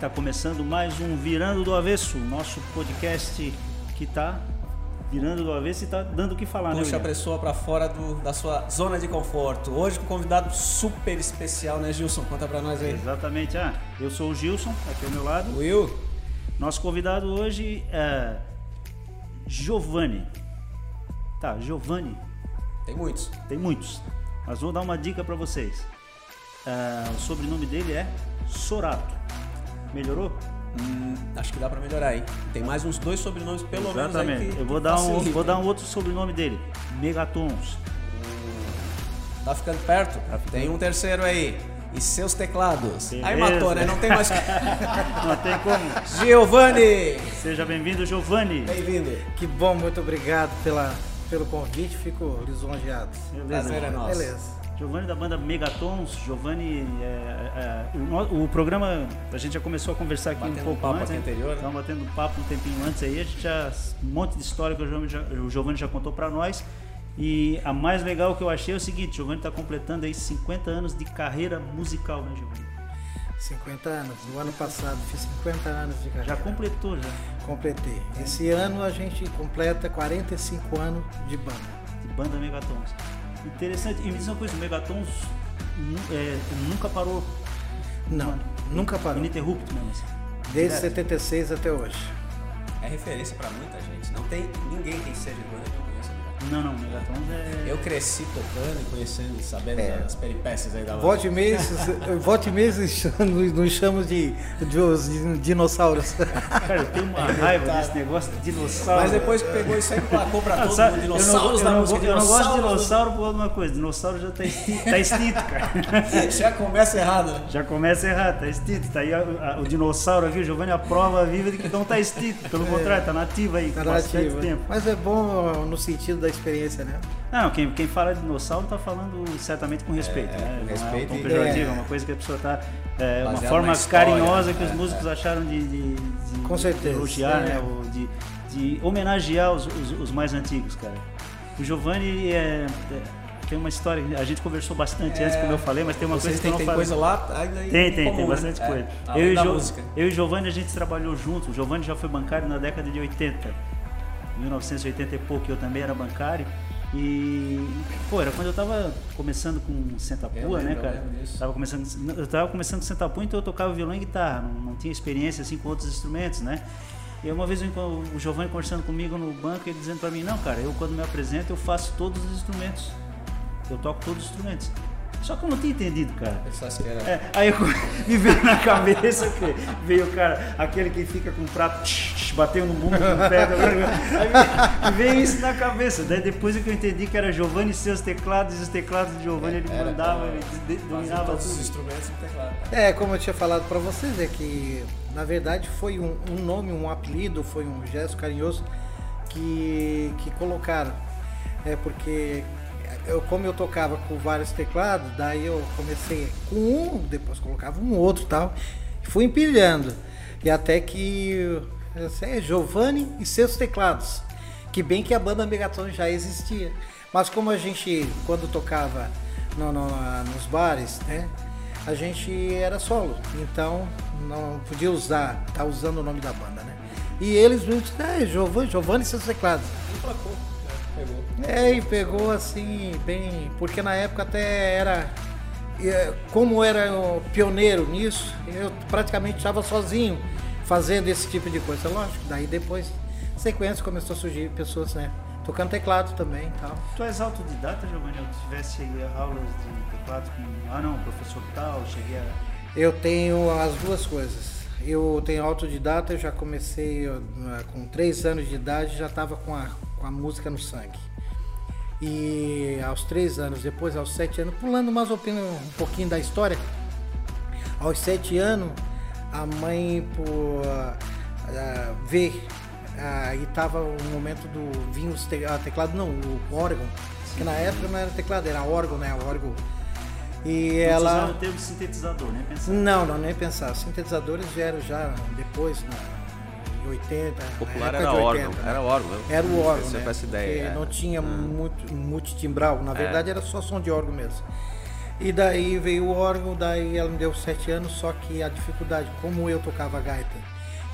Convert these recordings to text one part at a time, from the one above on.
está começando mais um Virando do Avesso, nosso podcast que está virando do avesso e está dando o que falar, Puxa né? a pessoa para fora do, da sua zona de conforto. Hoje com um convidado super especial, né, Gilson? Conta para nós aí. Exatamente. Ah, eu sou o Gilson, aqui ao meu lado. Will? Nosso convidado hoje é Giovanni. Tá, Giovanni. Tem muitos. Tem muitos, mas vou dar uma dica para vocês. Ah, o sobrenome dele é Sorato. Melhorou? Hum, acho que dá para melhorar, hein? Tem mais uns dois sobrenomes, pelo menos aí Exatamente. Eu vou dar, um, vou dar um outro sobrenome dele. Megatons. Tá ficando perto? ficando. Tem um terceiro aí. E seus teclados. Aí Beleza. matou, né? Não tem mais. Não tem como. Giovanni! Seja bem-vindo, Giovanni. Bem-vindo. Que bom, muito obrigado pela, pelo convite, fico lisonjeado. Beleza. Prazer é nosso. Beleza. Giovanni da banda Megatons. Giovanni, é, é, o, no- o programa, a gente já começou a conversar aqui Batendo um pouco papo antes. né? anterior, né? Batendo papo um tempinho antes aí. A gente já. Um monte de história que o Giovanni já, o Giovanni já contou para nós. E a mais legal que eu achei é o seguinte: o Giovanni está completando aí 50 anos de carreira musical, né, Giovanni? 50 anos. No ano passado fiz 50 anos de carreira. Já completou, já. Completei. Esse ano a gente completa 45 anos de banda. de banda Megatons. Interessante. E me diz uma coisa: o Megatons é, nunca parou. Não, nunca parou. Ininterrupto mesmo. Assim. Desde Direto. 76 até hoje. É referência para muita gente. Não tem ninguém que seja não. Não, Megatons é. Eu cresci tocando e conhecendo sabendo É. das peripécias aí da banda. Volte e mês, volte mês nos chamamos de, de os dinossauros. Cara, eu tenho uma raiva desse negócio de dinossauro. Mas depois que pegou isso aí, emplacou pra todo sabe, mundo. eu não, Dinossauros eu da não, música. eu não gosto de dinossauro por uma coisa. Dinossauro já tá extinto, tá extinto, cara. Já começa errado, né? Já começa errado, tá extinto. Tá aí a- a- o dinossauro aqui, o Giovanni, a prova viva de que não tá extinto. Pelo contrário, tá nativo aí, Tá nativa. tempo. Mas é bom no sentido da experiência, né? Não, quem, quem fala de dinossauro tá falando certamente com respeito, É, né? com Não respeito é um tom pejorativo, É. é uma coisa que a pessoa tá. É, uma forma história, carinhosa que né? os É, músicos acharam de, de, de- Com certeza, de elogiar, é. né? Ou de, de homenagear os, os, os mais antigos, cara. O Giovanni é, é- tem uma história, a gente conversou bastante antes, como eu falei, mas tem uma coisa que eu têm, não tem falei. coisa lá aí Tem, em tem, comum, tem né? bastante É, coisa. além eu, e Jo- eu e Giovanni a gente trabalhou junto. O Giovanni já foi bancário na década de 80. 1980 e pouco, eu também era bancário. E, pô, era quando eu tava começando com Eu Sentapua, lembro, né, eu cara? disso. Tava começando, eu tava começando com Sentapua, então eu tocava violão e guitarra, não, não tinha experiência assim com outros instrumentos, né? E uma vez eu o Giovanni conversando comigo no banco, ele dizendo pra mim, não, cara, eu quando me apresento eu faço todos os instrumentos. Eu toco todos os instrumentos. Só que eu não tinha entendido, cara. Era... É, aí eu, me veio na cabeça que veio o cara, aquele que fica com o prato tch, tch, batendo no mundo com pé. Aí me veio isso na cabeça. Daí depois é que eu entendi que era Giovanni e seus teclados, e os teclados de Giovanni ele Era mandava, ele dominava todos os tudo. instrumentos no teclado. É, como eu tinha falado para vocês, é que na verdade foi um, um nome, um apelido, foi um gesto carinhoso que, que colocaram. É porque eu, como eu tocava com vários teclados, daí eu comecei com um, depois colocava um outro tal, e fui empilhando. E até que é Giovanni e seus teclados. Que bem que a banda Megaton já existia. Mas como a gente, quando tocava no- no- nos bares, né? A gente era solo. Então não podia usar, tá usando o nome da banda, né? E eles me disseram, é, Giovanni, Giovanni e seus teclados. Emplacou? Pegou. É, e pegou assim, bem. Porque na época até era. eh, Como era pioneiro nisso, eu praticamente estava sozinho fazendo esse tipo de coisa. Lógico, daí depois, sequência, começou a surgir pessoas, né? Tocando teclado também e tal. Tu és autodidata, Giovanni? Eu tivesse aulas de teclado com. Ah, não, professor tal, cheguei a. Eu tenho as duas coisas. Eu tenho autodidata, eu já comecei eu, eh, com três anos de idade, já estava com a, com a música no sangue. E aos três anos, depois aos sete anos, pulando mais um pouquinho- um pouquinho da história, aos sete anos, a mãe por ah, ver ah, e estava o momento do vinho te- ah, teclado não o órgão que na época não era teclado era órgão né órgão e Não ela usava o termo sintetizador, né? Pensar. não, não, nem pensar. Sintetizadores vieram já depois, em 80. na popular era de 80, órgão, né? era órgão. eu Era o órgão, né? essa ideia. é. não tinha muito multitimbral, na verdade era só som de órgão mesmo. E daí veio o órgão, daí ela me deu sete anos, só que a dificuldade, como eu tocava a gaita,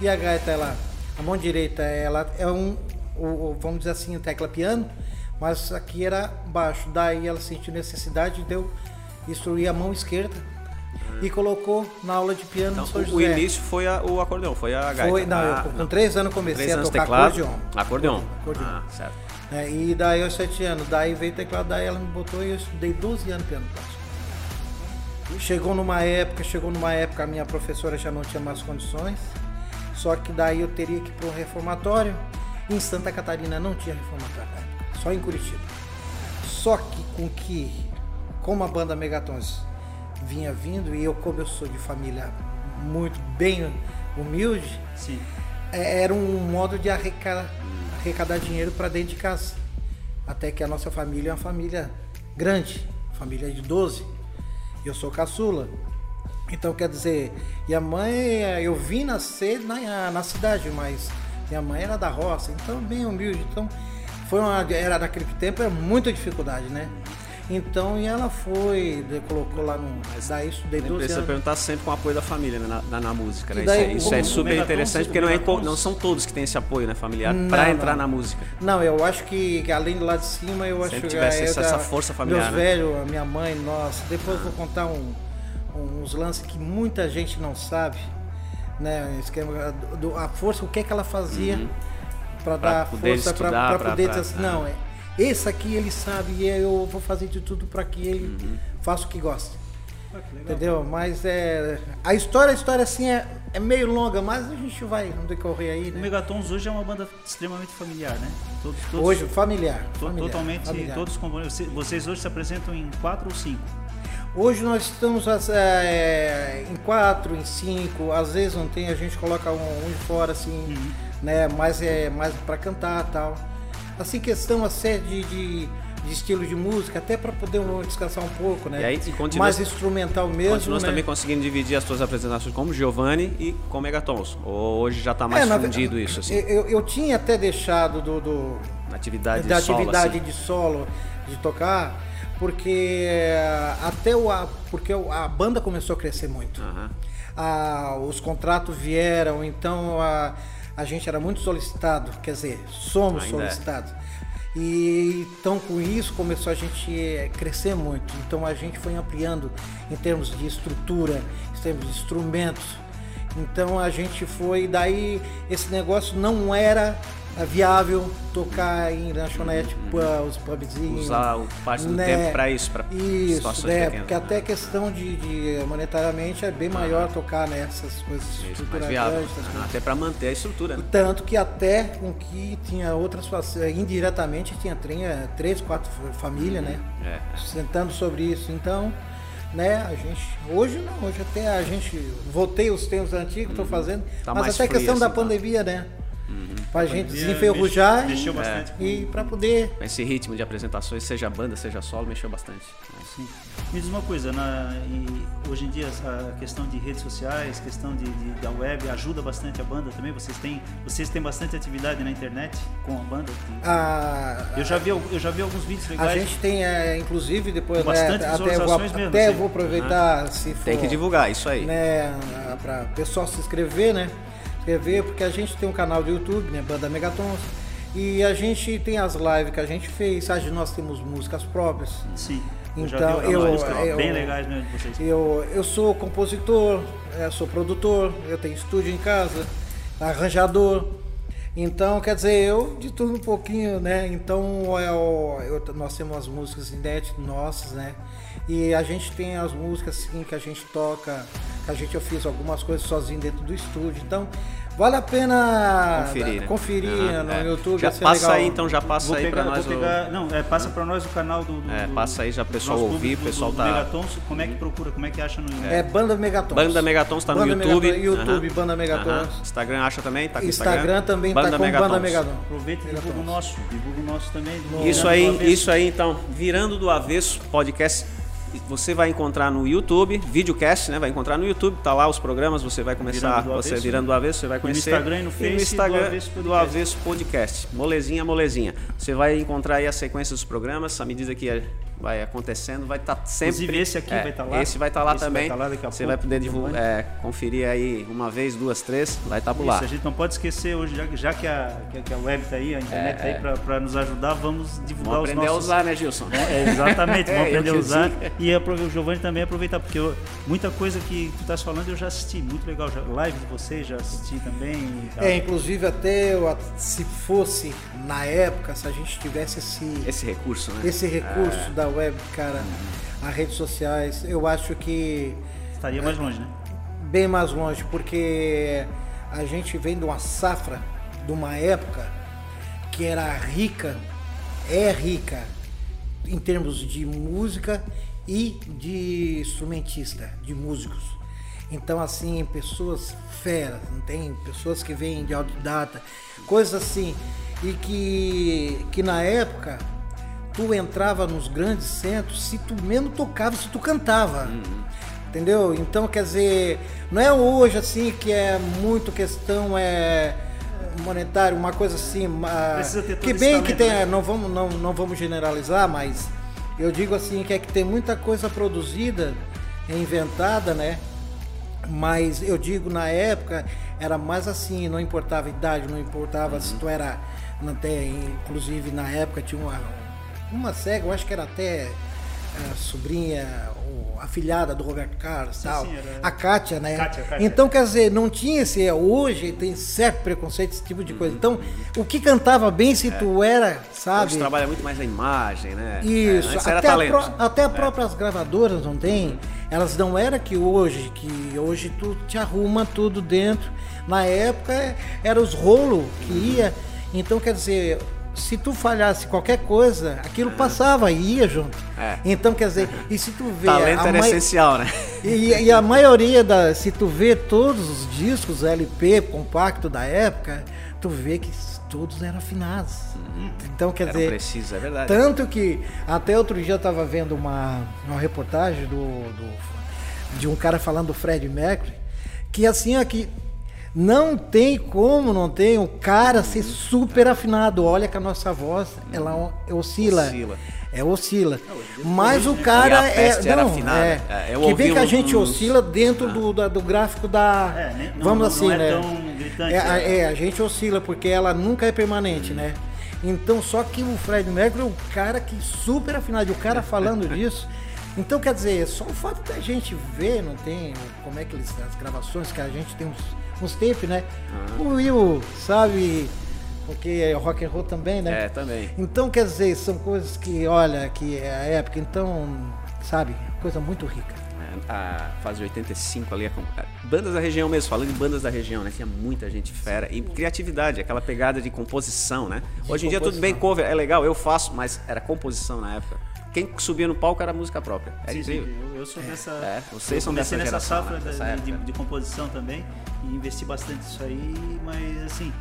e a gaita, ela, a mão direita, ela é um, vamos dizer assim, tecla piano, mas aqui era baixo. Daí ela sentiu necessidade de eu instruir a mão esquerda e colocou na aula de piano Então, no São o, o José. início foi a- o acordeão, foi a gaita. Foi, não, Ah, eu, com não. três anos comecei Três a anos tocar teclado. acordeon. Acordeon. Acordeon. Ah, certo. É, e daí aos sete anos, daí veio o teclado, daí ela me botou e eu estudei 12 anos piano clássico. Chegou numa época, chegou numa época a minha professora já não tinha mais condições, só que daí eu teria que ir para um reformatório. Em Santa Catarina não tinha reformatório só em Curitiba. Só que com que, como a banda Megatons vinha vindo, e eu como eu sou de família muito bem humilde, Sim. é, era um modo de arrecadar, arrecadar dinheiro para dentro de casa. Até que a nossa família é uma família grande, família de 12. Eu sou caçula. Então quer dizer, e a mãe, eu vim nascer na, na cidade, mas minha mãe era da roça, então bem humilde. Então foi uma, era naquele tempo era muita dificuldade, né? Então e ela foi, de- colocou lá no. Daí estudei Nem 12 precisa anos. perguntar sempre com o apoio da família né, na, na, música, né? E Isso, daí, é, isso é super interessante, porque não, é, não são todos que têm esse apoio né, familiar para entrar não. na música. Não, eu acho que, além do lado de cima, eu Sempre acho que tivesse é essa- essa força familiar, Meus né? velhos, a minha mãe, nossa. Depois eu vou contar um- uns lances que muita gente não sabe, né? Esquema, do- a força, o que é que ela fazia para Uhum. Pra dar poder força para pra- poder pra- dizer assim, ah. não, é, esse aqui ele sabe e eu vou fazer de tudo para que ele Uhum. faça o que gosta. Ah, que. Entendeu? Mas é. A história, a história assim é, é meio longa, mas a gente vai no decorrer aí, O né? Megatons hoje é uma banda extremamente familiar, né? Todos, todos, Hoje, familiar. to- familiar, totalmente, familiar. todos componentes. Vocês- hoje se apresentam em quatro ou cinco? Hoje nós estamos é, em quatro, em cinco, às vezes não tem, a gente coloca um, um de fora assim, Uhum. né? Mais é mais para cantar tal. Assim questão a série de, de, de estilo de música, até para poder descansar um pouco, né? E aí, e mais instrumental mesmo. Continuas né? também conseguindo dividir as suas apresentações como Giovanni e com Megatons. Hoje já está mais É, na fundido verdade, isso, assim, Eu, eu tinha até deixado do, do, na atividade da solo, atividade assim. de solo, de tocar, porque eh, até o, a, porque a banda começou a crescer muito. Aham. Ah, os contratos vieram, então a, a gente era muito solicitado, quer dizer, somos Ainda é. solicitados. E então com isso começou a gente eh, crescer muito. Então a gente foi ampliando em termos de estrutura, em termos de instrumentos. Então a gente foi, daí esse negócio não era viável tocar em lanchonete, pá, os pubzinhos. Usar o parte do né? tempo para isso, para Isso, situações né? pequenas. Porque até questão de, de monetariamente é bem maior tocar nessas coisas essas Ah. Até para manter a estrutura. né? Tanto que até com que tinha outras fa- indiretamente tinha tinha três, quatro famílias, né? É. Sentando sobre isso. Então, né, a gente. Hoje não, hoje até a gente. Voltei os tempos antigos, estou fazendo. Tá mas até free, questão da assim, tá? pandemia, né? Pra gente pandemia desenferrujar mexe- mexeu e, bastante com- e para poder. Esse ritmo de apresentações, seja banda, seja solo, mexeu bastante. Sim. Me diz uma coisa, na, e hoje em dia a questão de redes sociais, questão de, de- da web ajuda bastante a banda também? Vocês têm, vocês têm bastante atividade na internet com a banda? A, Eu já vi, eu já vi alguns vídeos A legais. gente tem, é, inclusive, depois, Com né, bastante até, vou, visualizações mesmo, até assim. vou aproveitar, se for, Tem que divulgar, isso aí. né, para o pessoal se inscrever, né? Inscrever, porque a gente tem um canal do YouTube, né, Banda Megatons, e a gente tem as lives que a gente fez, sabe? Nós temos músicas próprias. Sim. Então, eu- músicas eu- bem legais mesmo de vocês. Eu, eu sou compositor, eu sou produtor, eu tenho estúdio em casa, arranjador. Então, quer dizer, eu de tudo um pouquinho, né? Então, é o- eu- nós temos as músicas inéditas nossas, né? E a gente tem as músicas assim, que a gente toca, que a gente eu fiz algumas coisas sozinho dentro do estúdio. Então, vale a pena Conferir, né? conferir Aham, no é. YouTube. Já passa legal. aí, então já passa Vou aí pegar, para nós. vou o- pegar, não, é, passa para nós o canal do, do É, passa aí já pro do pessoal ouvir, público, o pessoal do, tá- Megatons, como é que procura, como é que acha no É Banda Megatons. Banda Megatons tá no Banda YouTube. Megatons, YouTube, Aham. Banda Megatons. Aham. Instagram acha também? Tá com Instagram, Instagram, também Banda tá com Megatons. Banda Megatons. Aproveita e divulga o nosso, divulga o nosso também. Isso aí, isso aí então, virando do avesso podcast, você vai encontrar no YouTube, videocast, né? Vai encontrar no YouTube, tá lá os programas, você vai começar, Virando do você avesso. virando do avesso, você vai no conhecer. Instagram e no Face no do Instagram Avesso do. Avesso Podcast. Molezinha, molezinha. Você vai encontrar aí a sequência dos programas, à medida que vai acontecendo, vai estar sempre. Inclusive, esse aqui é, vai estar lá. Esse vai estar lá Esse vai também. estar lá daqui a Você pouco, vai poder divulgar, é, conferir aí uma vez, duas, três, vai estar por lá. Isso, a gente não pode esquecer hoje, já, que- já que, a, que, a- web tá aí, a internet tá aí pra, pra nos ajudar, vamos divulgar Vamos os aprender nossos... a usar, né, Gilson? É, exatamente, É, vamos eu aprender a usar. digo. E o Giovanni também aproveitar, porque eu- muita coisa que tu estás falando eu já assisti, muito legal. Já, live de vocês já assisti também. É, inclusive até eu, se fosse na época, se a gente tivesse esse, Esse recurso, né? esse recurso da web, cara, as redes sociais, eu acho que Estaria mais longe, né? bem mais longe, porque a gente vem de uma safra, de uma época que era rica, é rica em termos de música e de instrumentista, de músicos. Então, assim, pessoas feras, não tem? Pessoas que vêm de autodidata, coisas assim. E que, que na época tu entrava nos grandes centros se tu mesmo tocava, se tu cantava. Entendeu? Então, quer dizer, não é hoje assim que é muito questão é monetária, uma coisa assim, que bem que tem, né? não vamos não, não vamos generalizar, mas eu digo assim que é que tem muita coisa produzida, inventada, né? Mas eu digo na época era mais assim, não importava a idade, não importava se tu era não tem, inclusive na época tinha uma uma cega, eu acho que era até a sobrinha, ou afilhada do Roberto Carlos, tal, sim, era- a Kátia, né? Kátia, Kátia. Então quer dizer, não tinha esse hoje tem certo preconceito esse tipo de coisa. Então, o que cantava bem se tu era, sabe? Hoje trabalha muito mais a imagem, né? Isso, É, antes era até, a até as É. próprias gravadoras não tem. Elas não era que hoje, que hoje tu te arruma tudo dentro. Na época era os rolos que ia. Então quer dizer, se tu falhasse qualquer coisa, aquilo passava e ia junto. É. Então quer dizer, e se tu vê Talento era essencial, né? e, e a maioria da. Se tu vê todos os discos LP compacto da época, tu vê que todos eram afinados. Então quer Eram dizer. precisos, é verdade. Tanto que até outro dia eu tava vendo uma, uma reportagem do, do- de um cara falando do Fred Mercury, que assim aqui não tem como não tem o cara ser super afinado. Olha que a nossa voz ela o- oscila. Oscila. É oscila. Mas o cara é. Não, afinada. é. É, que bem que a gente uns- oscila dentro do, da- do gráfico da. É, nem- não- vamos não- assim, não é né? gritante, É, a- né? é, a gente oscila porque ela nunca é permanente, né? Então, só que o Fred Mercury é um cara que super afinado, e o cara falando disso. Então, quer dizer, só o fato da gente ver, não tem como é que eles, as gravações, que a gente tem uns, uns tapes, né? O Will, sabe, porque é rock and roll também, né? É, também. Então, quer dizer, são coisas que, olha, que é a época, então, sabe, coisa muito rica. É, A fase de 85 ali, é é, bandas da região mesmo, falando em bandas da região, né? Tinha muita gente fera. E criatividade, aquela pegada de composição, né? Hoje em dia tudo bem cover, é legal, eu faço, mas era composição na época. Quem subia no palco era música própria. Era Sim, sim, incrível. eu, eu sou dessa. É, vocês eu são comecei dessa nessa geração, safra né? da- de, de composição também e investi bastante nisso aí, mas assim.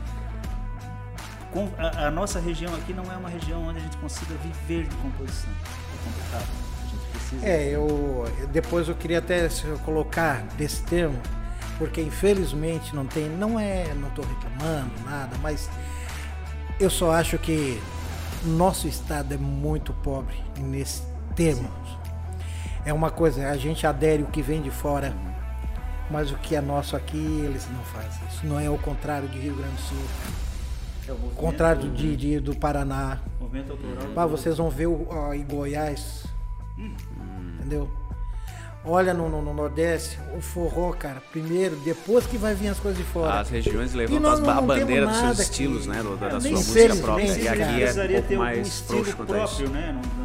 com- a, a nossa região aqui não é uma região onde a gente consiga viver de composição. É complicado. A gente precisa. É, eu depois eu queria até colocar desse termo, porque infelizmente não tem, não é, não estou reclamando nada, mas eu só acho que nosso estado é muito pobre nesse termo. É uma coisa, a gente adere o que vem de fora, mas o que é nosso aqui eles não fazem. Isso não é o contrário de Rio Grande do Sul, É o contrário de, de- do Paraná. movimento autoral. Ah, vocês vão ver o, ó, em Goiás. Entendeu? Olha no, no- no Nordeste, o forró, cara, primeiro, depois que vai vir as coisas de fora. As regiões levantam as a bandeira dos seus estilos, aqui. né? Da, É, da sua música própria. E aqui é um pouco um mais estilo frouxo quanto próprio, né? Não,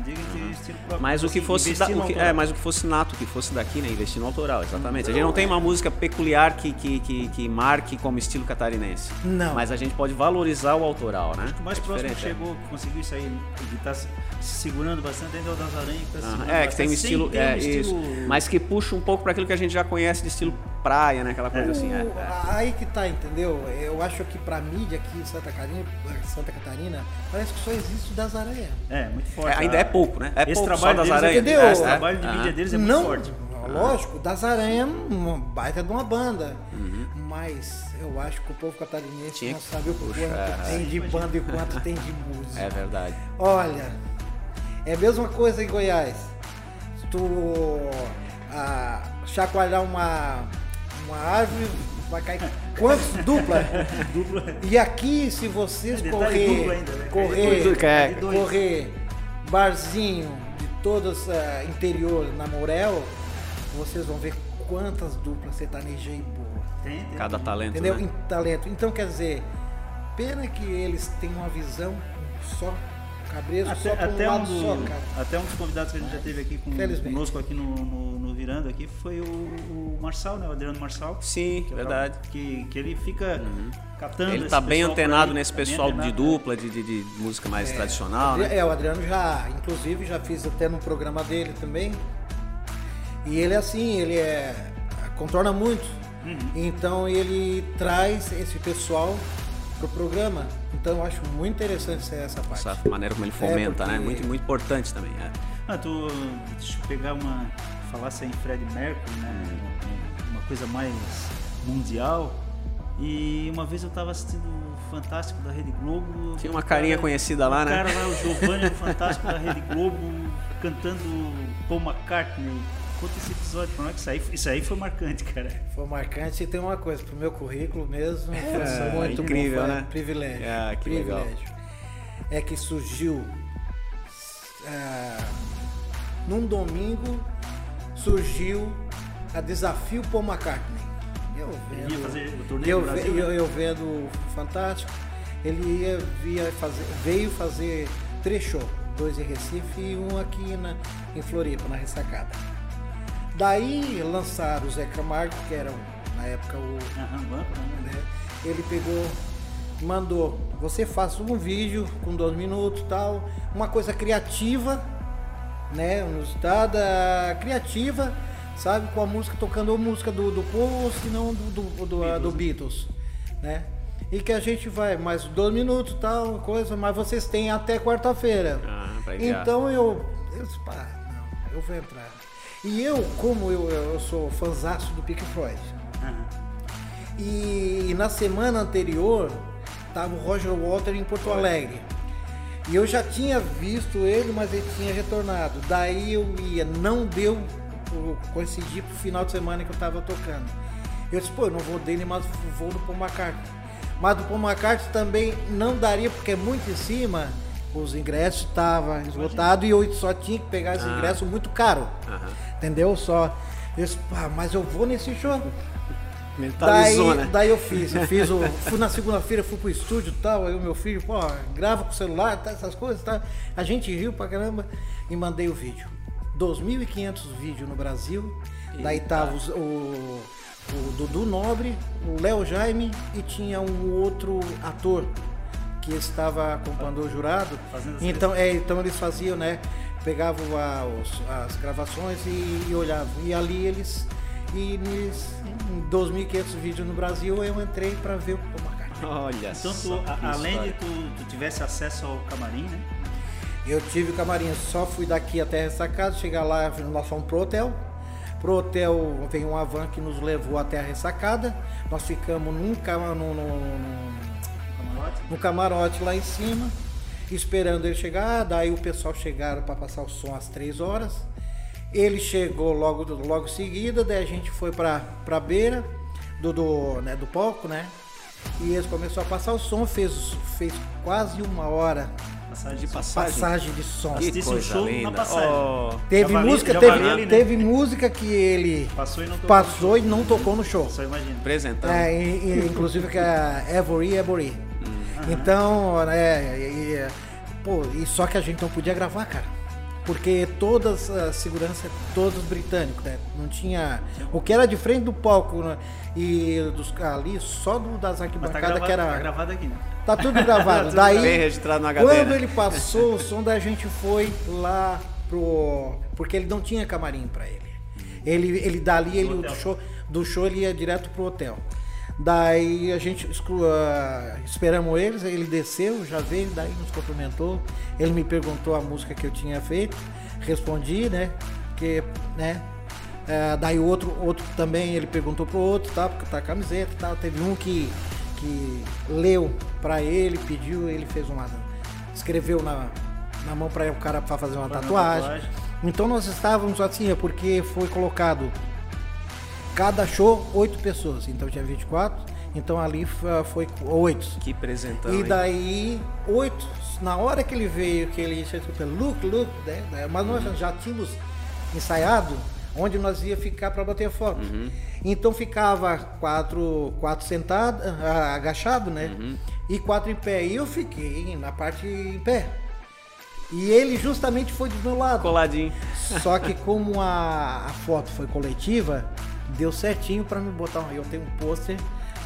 Mas o que fosse da- o que, é, mas o que fosse nato, que fosse daqui, né? Investir no autoral, exatamente. A gente não tem uma música peculiar que, que, que, que marque como estilo catarinense. Não. Mas a gente pode valorizar o autoral, né? O mais É próximo que diferente, chegou, que conseguiu isso aí, ele tá se se segurando bastante ainda é o das aranhas. Que tá segurando É, que tem um estilo. É, um isso. estilo- Mas que puxa um pouco para aquilo que a gente já conhece de estilo praia, né? Aquela coisa assim. É, é. Aí que tá, entendeu? Eu acho que pra mídia aqui em Santa Catarina, Santa Catarina parece que só existe o das aranhas. É, muito forte. É, ainda é pouco, né? É Esse pouco trabalho só das aranhas. entendeu? É, Esse é. Trabalho de mídia deles é muito não, forte. lógico, das aranhas é uma baita de uma banda. Uhum. Mas eu acho que o povo catarinense Tinha não sabe o quanto puxar. tem de banda e quanto tem de música. É verdade. Olha, É a mesma coisa em Goiás. Se tu ah, chacoalhar uma, uma árvore, vai cair. Quantos? Dupla? E aqui, se vocês É detalhe correr, ainda, né? correr, é. Dois. correr barzinho de todas ah, interior na Morel, vocês vão ver quantas duplas sertaneja e boa. Tem, tem. Cada talento, Entendeu? né? Talento. Então quer dizer, pena que eles têm uma visão só cabresto, Até, só para um até, um lado do- só, cara. até um dos convidados que a gente já teve aqui com, conosco aqui no, no, no Virando aqui foi o, o Marçal, né? O Adriano Marçal. Sim, Que é verdade. Que, que ele fica catando Ele esse tá bem pessoal antenado aí, nesse tá bem pessoal de antenado, né? dupla, de, de, de música mais tradicional, Adri- né? É, o Adriano já, inclusive, já fiz até no programa dele também. E ele é assim, ele é. contorna muito. Uhum. Então ele traz esse pessoal pro programa. Então eu acho muito interessante essa parte. Essa maneira como ele fomenta, né? porque- Muito, muito importante também. é. Ah, tu, deixa eu pegar uma. Falasse em Fred Mercury, né? Uma coisa mais mundial. E uma vez eu tava assistindo o Fantástico da Rede Globo. Tinha uma o carinha cara- conhecida lá, o né? cara lá, o Giovanni do Fantástico da Rede Globo, cantando Paul McCartney. Conta esse episódio pra nós, que isso aí, isso aí foi marcante, cara. Foi marcante e tem uma coisa, pro meu currículo mesmo, foi É, muito incrível, bom, foi né? privilégio. Ah, que legal. privilégio. É que surgiu ah, num domingo surgiu a desafio Paul McCartney. Eu vendo, fazer o torneio eu, Brasil, eu, né? eu vendo Fantástico, ele ia, via fazer, veio fazer três shows, dois em Recife e um aqui na, em Floripa, na Ressacada. Daí lançaram o Zé Camargo, que era na época o. Né? Ele pegou, mandou, você faça um vídeo com dois minutos tal, uma coisa criativa, né? Inusitada, criativa, sabe? Com a música, tocando a música do, do Paul, se não do, do, do, Beatles, do né? Beatles, né? E que a gente vai mais dois minutos tal, coisa, mas vocês têm até quarta-feira. Ah. Então eu, eu pá, não, eu vou entrar. E eu, como eu, eu sou fãzaço do Pink Floyd, Aham. e, na semana anterior tava o Roger Walter em Porto Alegre. E eu já tinha visto ele, mas ele tinha retornado. Daí eu ia, não deu coincidir pro final de semana que eu tava tocando. Eu disse, pô, eu não vou dele, mas vou do Paul McCartney. Mas do Paul McCartney também não daria, porque é muito em cima. Os ingressos estavam esgotados e eu só tinha que pegar esse Ah. ingresso muito caro. Aham. Entendeu? Só. Eu disse, pá, mas eu vou nesse show. Mentalizou, Daí, né? daí eu fiz, eu fiz o. Fui na segunda-feira, fui pro estúdio e tal, aí o meu filho, pô, grava com o celular, tá, essas coisas, tá? A gente riu pra caramba e mandei o vídeo. 2.500 vídeos no Brasil. Daí tava os- o, o Dudu Nobre, o Léo Jaime e tinha um outro ator que estava acompanhando o jurado. Fazendo Então, é, então eles faziam, né? Pegavam a- os- as gravações e, e olhavam. E ali eles. E em 2.500 vídeos no Brasil eu entrei para ver o Paul McCartney. Olha Então, só. tu, a- além de história. tu, tu tivesse acesso ao camarim, né? Eu tive o camarim, só fui daqui até essa casa, chegar lá, nós fomos pro hotel. Pro hotel veio uma van que nos levou até a ressacada. Nós ficamos num, num- num- num- Camarote. no camarote lá em cima, esperando ele chegar. Daí o pessoal chegaram para passar o som às três horas. Ele chegou logo logo em seguida, daí a gente foi para pra beira do, do, né, do palco, né? E eles começaram a passar o som, fez, fez quase uma hora Passagem De passagem. passagem de som. Que um coisa show na linda. passagem. Oh, Teve Já valia- música, teve, né? teve música que ele Passou e não tocou. passou e não tocou no show. Só imagina. apresentando. É, e- e, inclusive que é Every Every. Uhum. Então, né, e, e, pô, e só que a gente não podia gravar, cara. Porque todas a segurança, todos britânicos, né? Não tinha. O que era de frente do palco né, e dos ali, só do, das tá arquibancadas gravado, que era. tá gravado aqui, né? Tá tudo gravado. Tudo Daí, Bem registrado no HD. quando né? ele passou o som, da gente foi lá pro. Porque ele não tinha camarim pra ele. Ele, ele dali, ele, do, show, do show ele ia direto pro hotel. Daí a gente ah, esperamos eles, ele desceu, já veio, daí nos cumprimentou. Ele me perguntou a música que eu tinha feito, respondi, né? Que, né? Ah, daí o outro, outro também ele perguntou pro outro, tá? Porque tá a camiseta e tal. Teve um que, que leu pra ele, pediu, ele fez uma. escreveu na, na mão para o cara para fazer uma Fazer uma tatuagem. tatuagem. Então nós estávamos assim, é porque foi colocado cada show oito pessoas, então tinha 24, então ali fa- foi oito. Que presentão. E daí, oito, na hora que ele veio, que ele disse, look, look, né? mas nós já tínhamos ensaiado onde nós ia ficar para bater foto. Então ficava quatro, quatro sentados, ah, agachado, né? E quatro em pé. E eu fiquei na parte em pé. E ele justamente foi do meu lado. Coladinho. Só que como a, a foto foi coletiva, deu certinho para me botar. um- Eu tenho um pôster,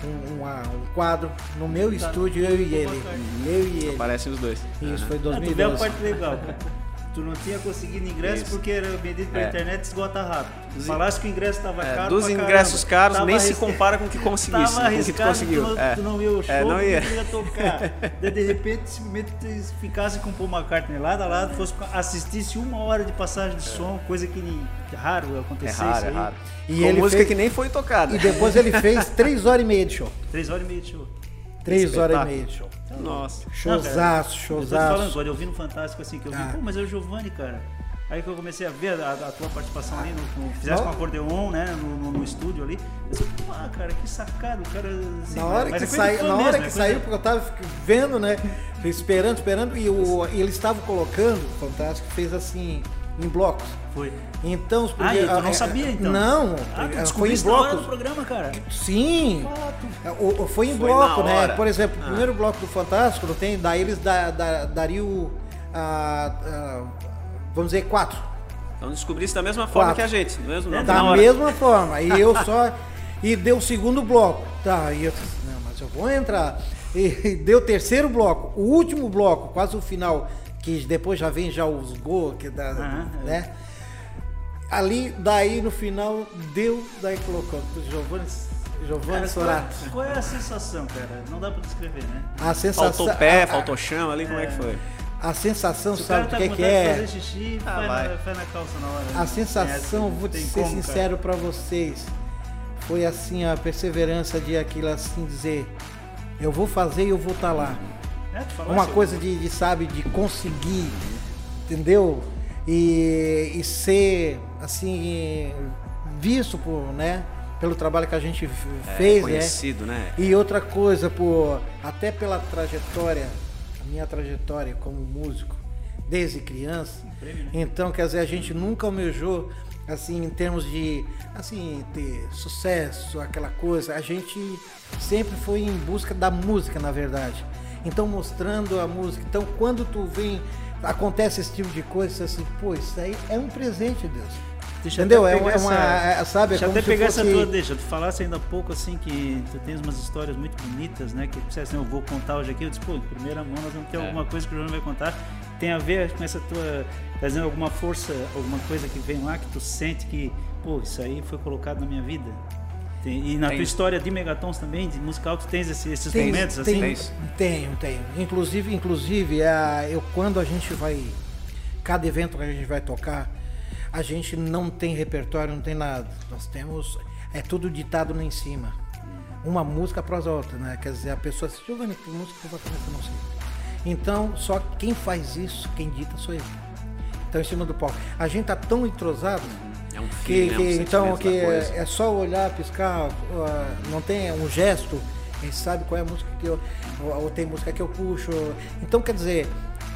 um, uma- um quadro no meu estúdio, eu e ele. Eu e ele. Aparecem os dois. Isso foi Ah, tu vê a 2012. parte legal. Tu não tinha conseguido ingresso Isso. porque era vendido pela É. internet esgota rápido. Falasse que o ingresso estava É, caro. dos pra ingressos caramba. caros, Tava nem se compara com o que conseguisse. Tava com o que tu arriscado, conseguiu. Tu, não, É. tu não ia o show, É, não ia. tu ia tocar. Daí, de repente, simplesmente tu ficasse com o Paul McCartney lado a lado, fosse, assistisse uma hora de passagem de som, coisa que, raro É acontecer raro, isso é aí. raro. E Com ele música fez- que nem foi tocada. E depois ele fez três horas e meia de show. Três horas e meia de show. Três horas e meia de show. Nossa. Showzaço, Eu tô te falando, showzaço. eu vi no Fantástico assim, que eu vi, Ah. pô, mas é o Giovanni, cara. Aí que eu comecei a ver a, a tua participação ali, no, no, fizeste Não. com acordeon, né, no, no- no estúdio ali. Eu disse, pô, ah, cara, que sacado, o cara... Assim, Na hora mas que, é coisa de sai, fã na mesmo, hora é que saiu, porque eu tava vendo, né? Esperando, esperando, e, o, e eles estavam colocando, fantástico, fez assim, em blocos. Foi. Então, os Ah, primeiros- e tu não é, sabia, então? Não, Ah, foi em hora do blocos. programa, cara. Sim. Tu- O- o- foi em Foi bloco, né? Por exemplo, o Ah. primeiro bloco do Fantástico, não tem? Daí eles da, da, dariam, ah, ah, vamos dizer, quatro. Então descobrisse da mesma forma Quatro. que a gente. Do mesmo, É, Da mesma forma. E eu só. E deu o segundo bloco. Tá, e eu disse, não, mas eu vou entrar. E deu o terceiro bloco. O último bloco, quase o final, que depois já vem já os gols, que dá, é. né? Ali, daí no final, deu, daí colocou Giovanni, Giovanni qual, Sorato. é- qual é a sensação, cara? Não dá pra descrever, né? A sensação. Faltou pé, a- faltou chão ali, como é que foi? A sensação, Se o sabe cara tá o que, que é? fazer xixi, Ah, vai, vai. na, vai na calça na hora. A né? sensação, É, vou te ser como, sincero pra vocês, foi assim a perseverança de aquilo assim dizer, eu vou fazer e eu vou estar lá. É, Uma eu- coisa de, de, sabe, de conseguir, entendeu? E, e ser assim visto por, né, pelo trabalho que a gente É, fez, né? conhecido, né? E outra coisa, por até pela trajetória, a minha trajetória como músico, desde criança. prêmio, né? Então, quer dizer, a gente nunca almejou, assim, em termos de, assim, ter sucesso, aquela coisa. A gente sempre foi em busca da música, na verdade. Então, mostrando a música. Então, quando tu vem, acontece esse tipo de coisa, você assim, pô, isso aí é um presente de Deus. Deixa eu Entendeu? até É uma, é uma- essa- é, sabe, é Deixa eu como até se pegar fosse... essa tua deixa. Tu falasse ainda há pouco assim que tu tens umas histórias muito bonitas, né? Que você assim, eu vou contar hoje aqui. Eu disse, pô, em primeira mão nós vamos ter É. alguma coisa que o João vai contar. Tem a ver com essa tua. Trazendo alguma força, alguma coisa que vem lá que tu sente que, pô, isso aí foi colocado na minha vida. Tem- e na Tem. tua história de megatons também, de musical, tu tens esse- esses Tem- momentos tem- assim? Tenho, tenho. Inclusive, inclusive a, eu, quando a gente vai. Cada evento que a gente vai tocar, a gente não tem repertório, não tem nada. Nós temos. É tudo ditado lá em cima. Uma música após a outra, né? Quer dizer, a pessoa diz, Giovanni, que música que eu vou começar? Não sei. Então, só quem faz isso, quem dita sou eu. Então, em cima do palco. A gente tá tão entrosado É um que, filme, né? Um que- então sentimento que da coisa. é, é só olhar, piscar, ah, não tem um gesto, a gente sabe qual é a música que eu ou, ou tem música que eu puxo. Então quer dizer,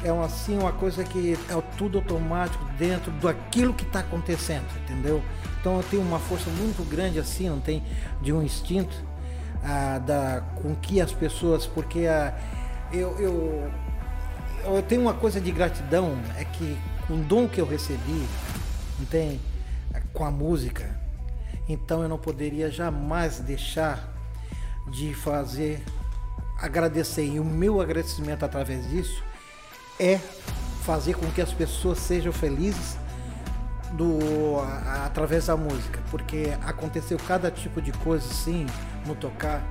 é uma, assim uma coisa que é tudo automático dentro daquilo que está acontecendo, entendeu? Então eu tenho uma força muito grande assim, não tem de um instinto ah, da com que as pessoas, porque ah, eu, eu eu tenho uma coisa de gratidão, é que com o dom que eu recebi, não tem? Com a música, então eu não poderia jamais deixar de fazer agradecer. E o meu agradecimento através disso é fazer com que as pessoas sejam felizes do, a- através da música, porque aconteceu cada tipo de coisa assim no tocar,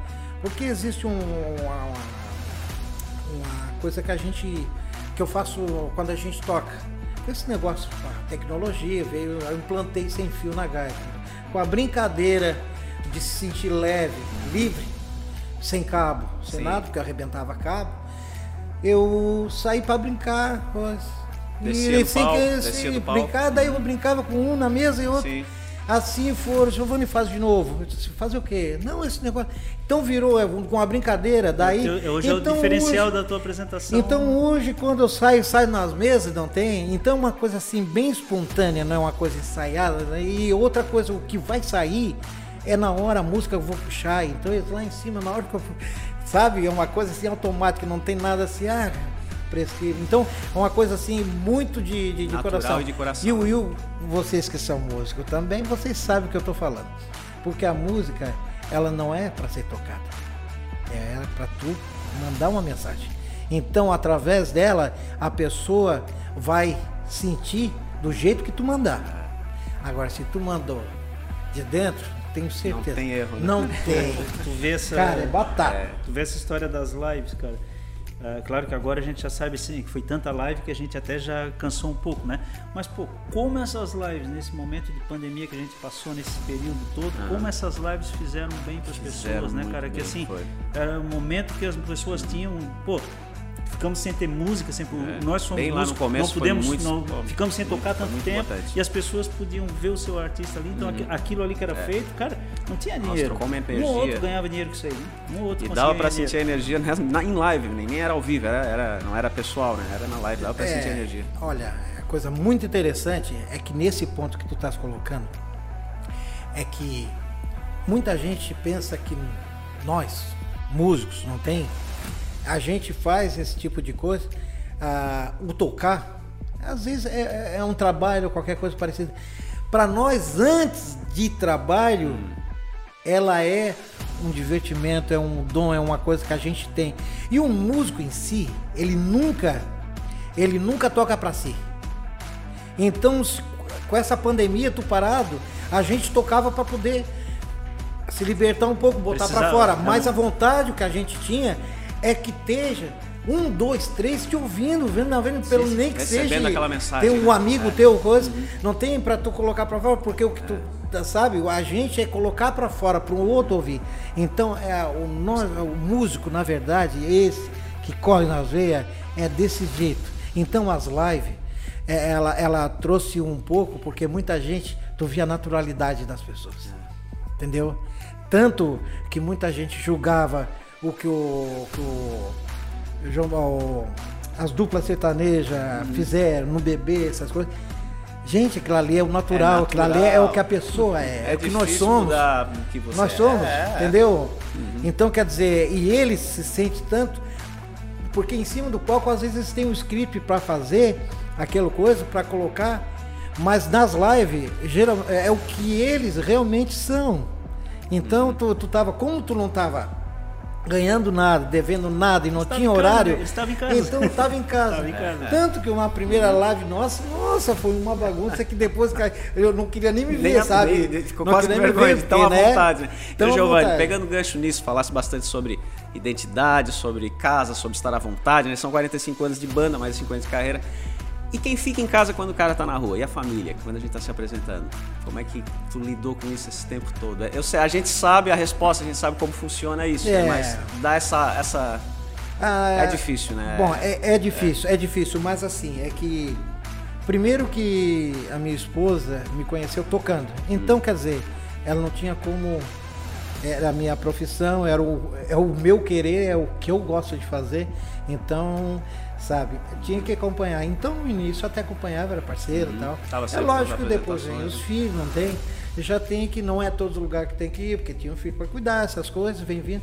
porque existe um, uma, uma coisa que a gente que eu faço quando a gente toca. Esse negócio, a tecnologia veio, eu implantei sem fio na gaita, com a brincadeira de se sentir leve, livre, sem cabo, sem Sim. nada, porque eu arrebentava cabo. Eu saí para brincar, pois, Descia e se do palco. brincar, daí eu brincava com um na mesa e outro. Sim. Assim for, Giovanni faz de novo. Eu disse, fazer o quê? Não, esse negócio. Então virou é, com a brincadeira, daí. Então, hoje é o então diferencial hoje- da tua apresentação. Então hoje, quando eu saio, saio nas mesas, não tem? Então uma coisa assim, bem espontânea, não é uma coisa ensaiada. né? E outra coisa, o que vai sair é na hora a música que eu vou puxar. Então eu lá em cima, na hora que eu. Sabe? É uma coisa assim automática, não tem nada assim, ah, preciso. Então é uma coisa assim, muito de, de, de coração. e de coração. E o Will, vocês que são músicos também, vocês sabem o que eu tô falando. Porque a música, ela não é para ser tocada. É para tu mandar uma mensagem. Então, através dela, a pessoa vai sentir do jeito que tu mandar. Agora, se tu mandou de dentro, tenho certeza. tem erro, né? Não tem. Tu vê essa, Cara, é batata. tu vê essa história das lives, cara. Ah, claro que agora a gente já sabe sim, que foi tanta live que a gente até já cansou um pouco, né? Mas, pô, como essas lives, nesse momento de pandemia que a gente passou nesse período todo, como essas lives fizeram bem para as Ah. Pessoas, né, cara? Que assim, foi. era um momento que as pessoas tinham, pô, ficamos sem ter música, sempre, É, nós somos bem lá no começo não foi podemos, muito- não, ficamos sem tocar tanto muito tempo importante. e as pessoas podiam ver o seu artista ali, então aqui- aquilo ali que era feito, cara, não tinha Uhum. Nossa, dinheiro. uma Um outro ganhava dinheiro com isso aí, né? um ou outro E dava pra dinheiro. sentir a energia na, em live, nem, era ao vivo, era, era- não era pessoal, né? Era na live, dava pra sentir a energia. Olha, a coisa muito interessante é que nesse ponto que tu estás colocando, é que muita gente pensa que nós, músicos, não tem? A gente faz esse tipo de coisa, ah, o tocar, às vezes é, é um trabalho, qualquer coisa parecida. Para nós, antes de trabalho, ela é um divertimento, é um dom, é uma coisa que a gente tem. E o músico em si, ele nunca, ele nunca toca para si. Então, com essa pandemia, tu parado, a gente tocava para poder se libertar um pouco, botar para fora. né? Mas a vontade que a gente tinha é que esteja um, dois, três te ouvindo, vendo, não, vendo pelo sim, nem que recebendo seja. aquela mensagem, Ter um né? amigo É. teu, coisa. Não tem para tu colocar para fora, porque o que tu tá, sabe, a gente é colocar para fora para o outro ouvir. Então, é o, nós, o músico, na verdade, esse que corre nas veias, é desse jeito. Então, as lives, é, ela, ela trouxe um pouco, porque muita gente, tu via a naturalidade das pessoas. Entendeu? Tanto que muita gente julgava o que o, que o, João- o- as duplas sertanejas Uhum. fizeram no bebê, essas coisas. Gente, aquilo ali é o natural, É aquilo ali é o que a pessoa é, é, o que nós somos. que você Nós é. somos, É, é. entendeu? Então quer dizer, e ele se sente tanto, porque em cima do palco às vezes eles têm um script para fazer aquela coisa, para colocar, mas nas lives geral, é é o que eles realmente são. Então tu, tu tava, como tu não tava ganhando nada, devendo nada e não Estava tinha em casa, horário, né? Estava em casa. então eu tava em casa. Estava em casa. Tanto que uma primeira live nossa, nossa, foi uma bagunça que depois eu não queria nem me ver, Nem sabe? nem- Ficou Não quase com vergonha ver, de tão à né? vontade. Né? Tão Então, Giovanni, vontade. pegando gancho nisso, falasse bastante sobre identidade, sobre casa, sobre estar à vontade, né? São 45 anos de banda, mais de 50 de carreira. E quem fica em casa quando o cara tá na rua? E a família, quando a gente tá se apresentando? Como é que tu lidou com isso esse tempo todo? Eu sei, a gente sabe a resposta, a gente sabe como funciona isso, né? É. mas dá essa, essa... Ah, É difícil, né? Bom, é, é difícil, é. difícil, mas assim, é que. Primeiro que a minha esposa me conheceu tocando. Então, quer dizer, ela não tinha como. Era a minha profissão, era o, é o meu querer, é o que eu gosto de fazer. Então, sabe, tinha que acompanhar. Então, no início até acompanhava, era parceiro e tal. Tava É lógico que depois vem os filhos, não tem? Já tem que não é todo lugar que tem que ir, porque tinha um filho para cuidar, essas coisas, vem vindo.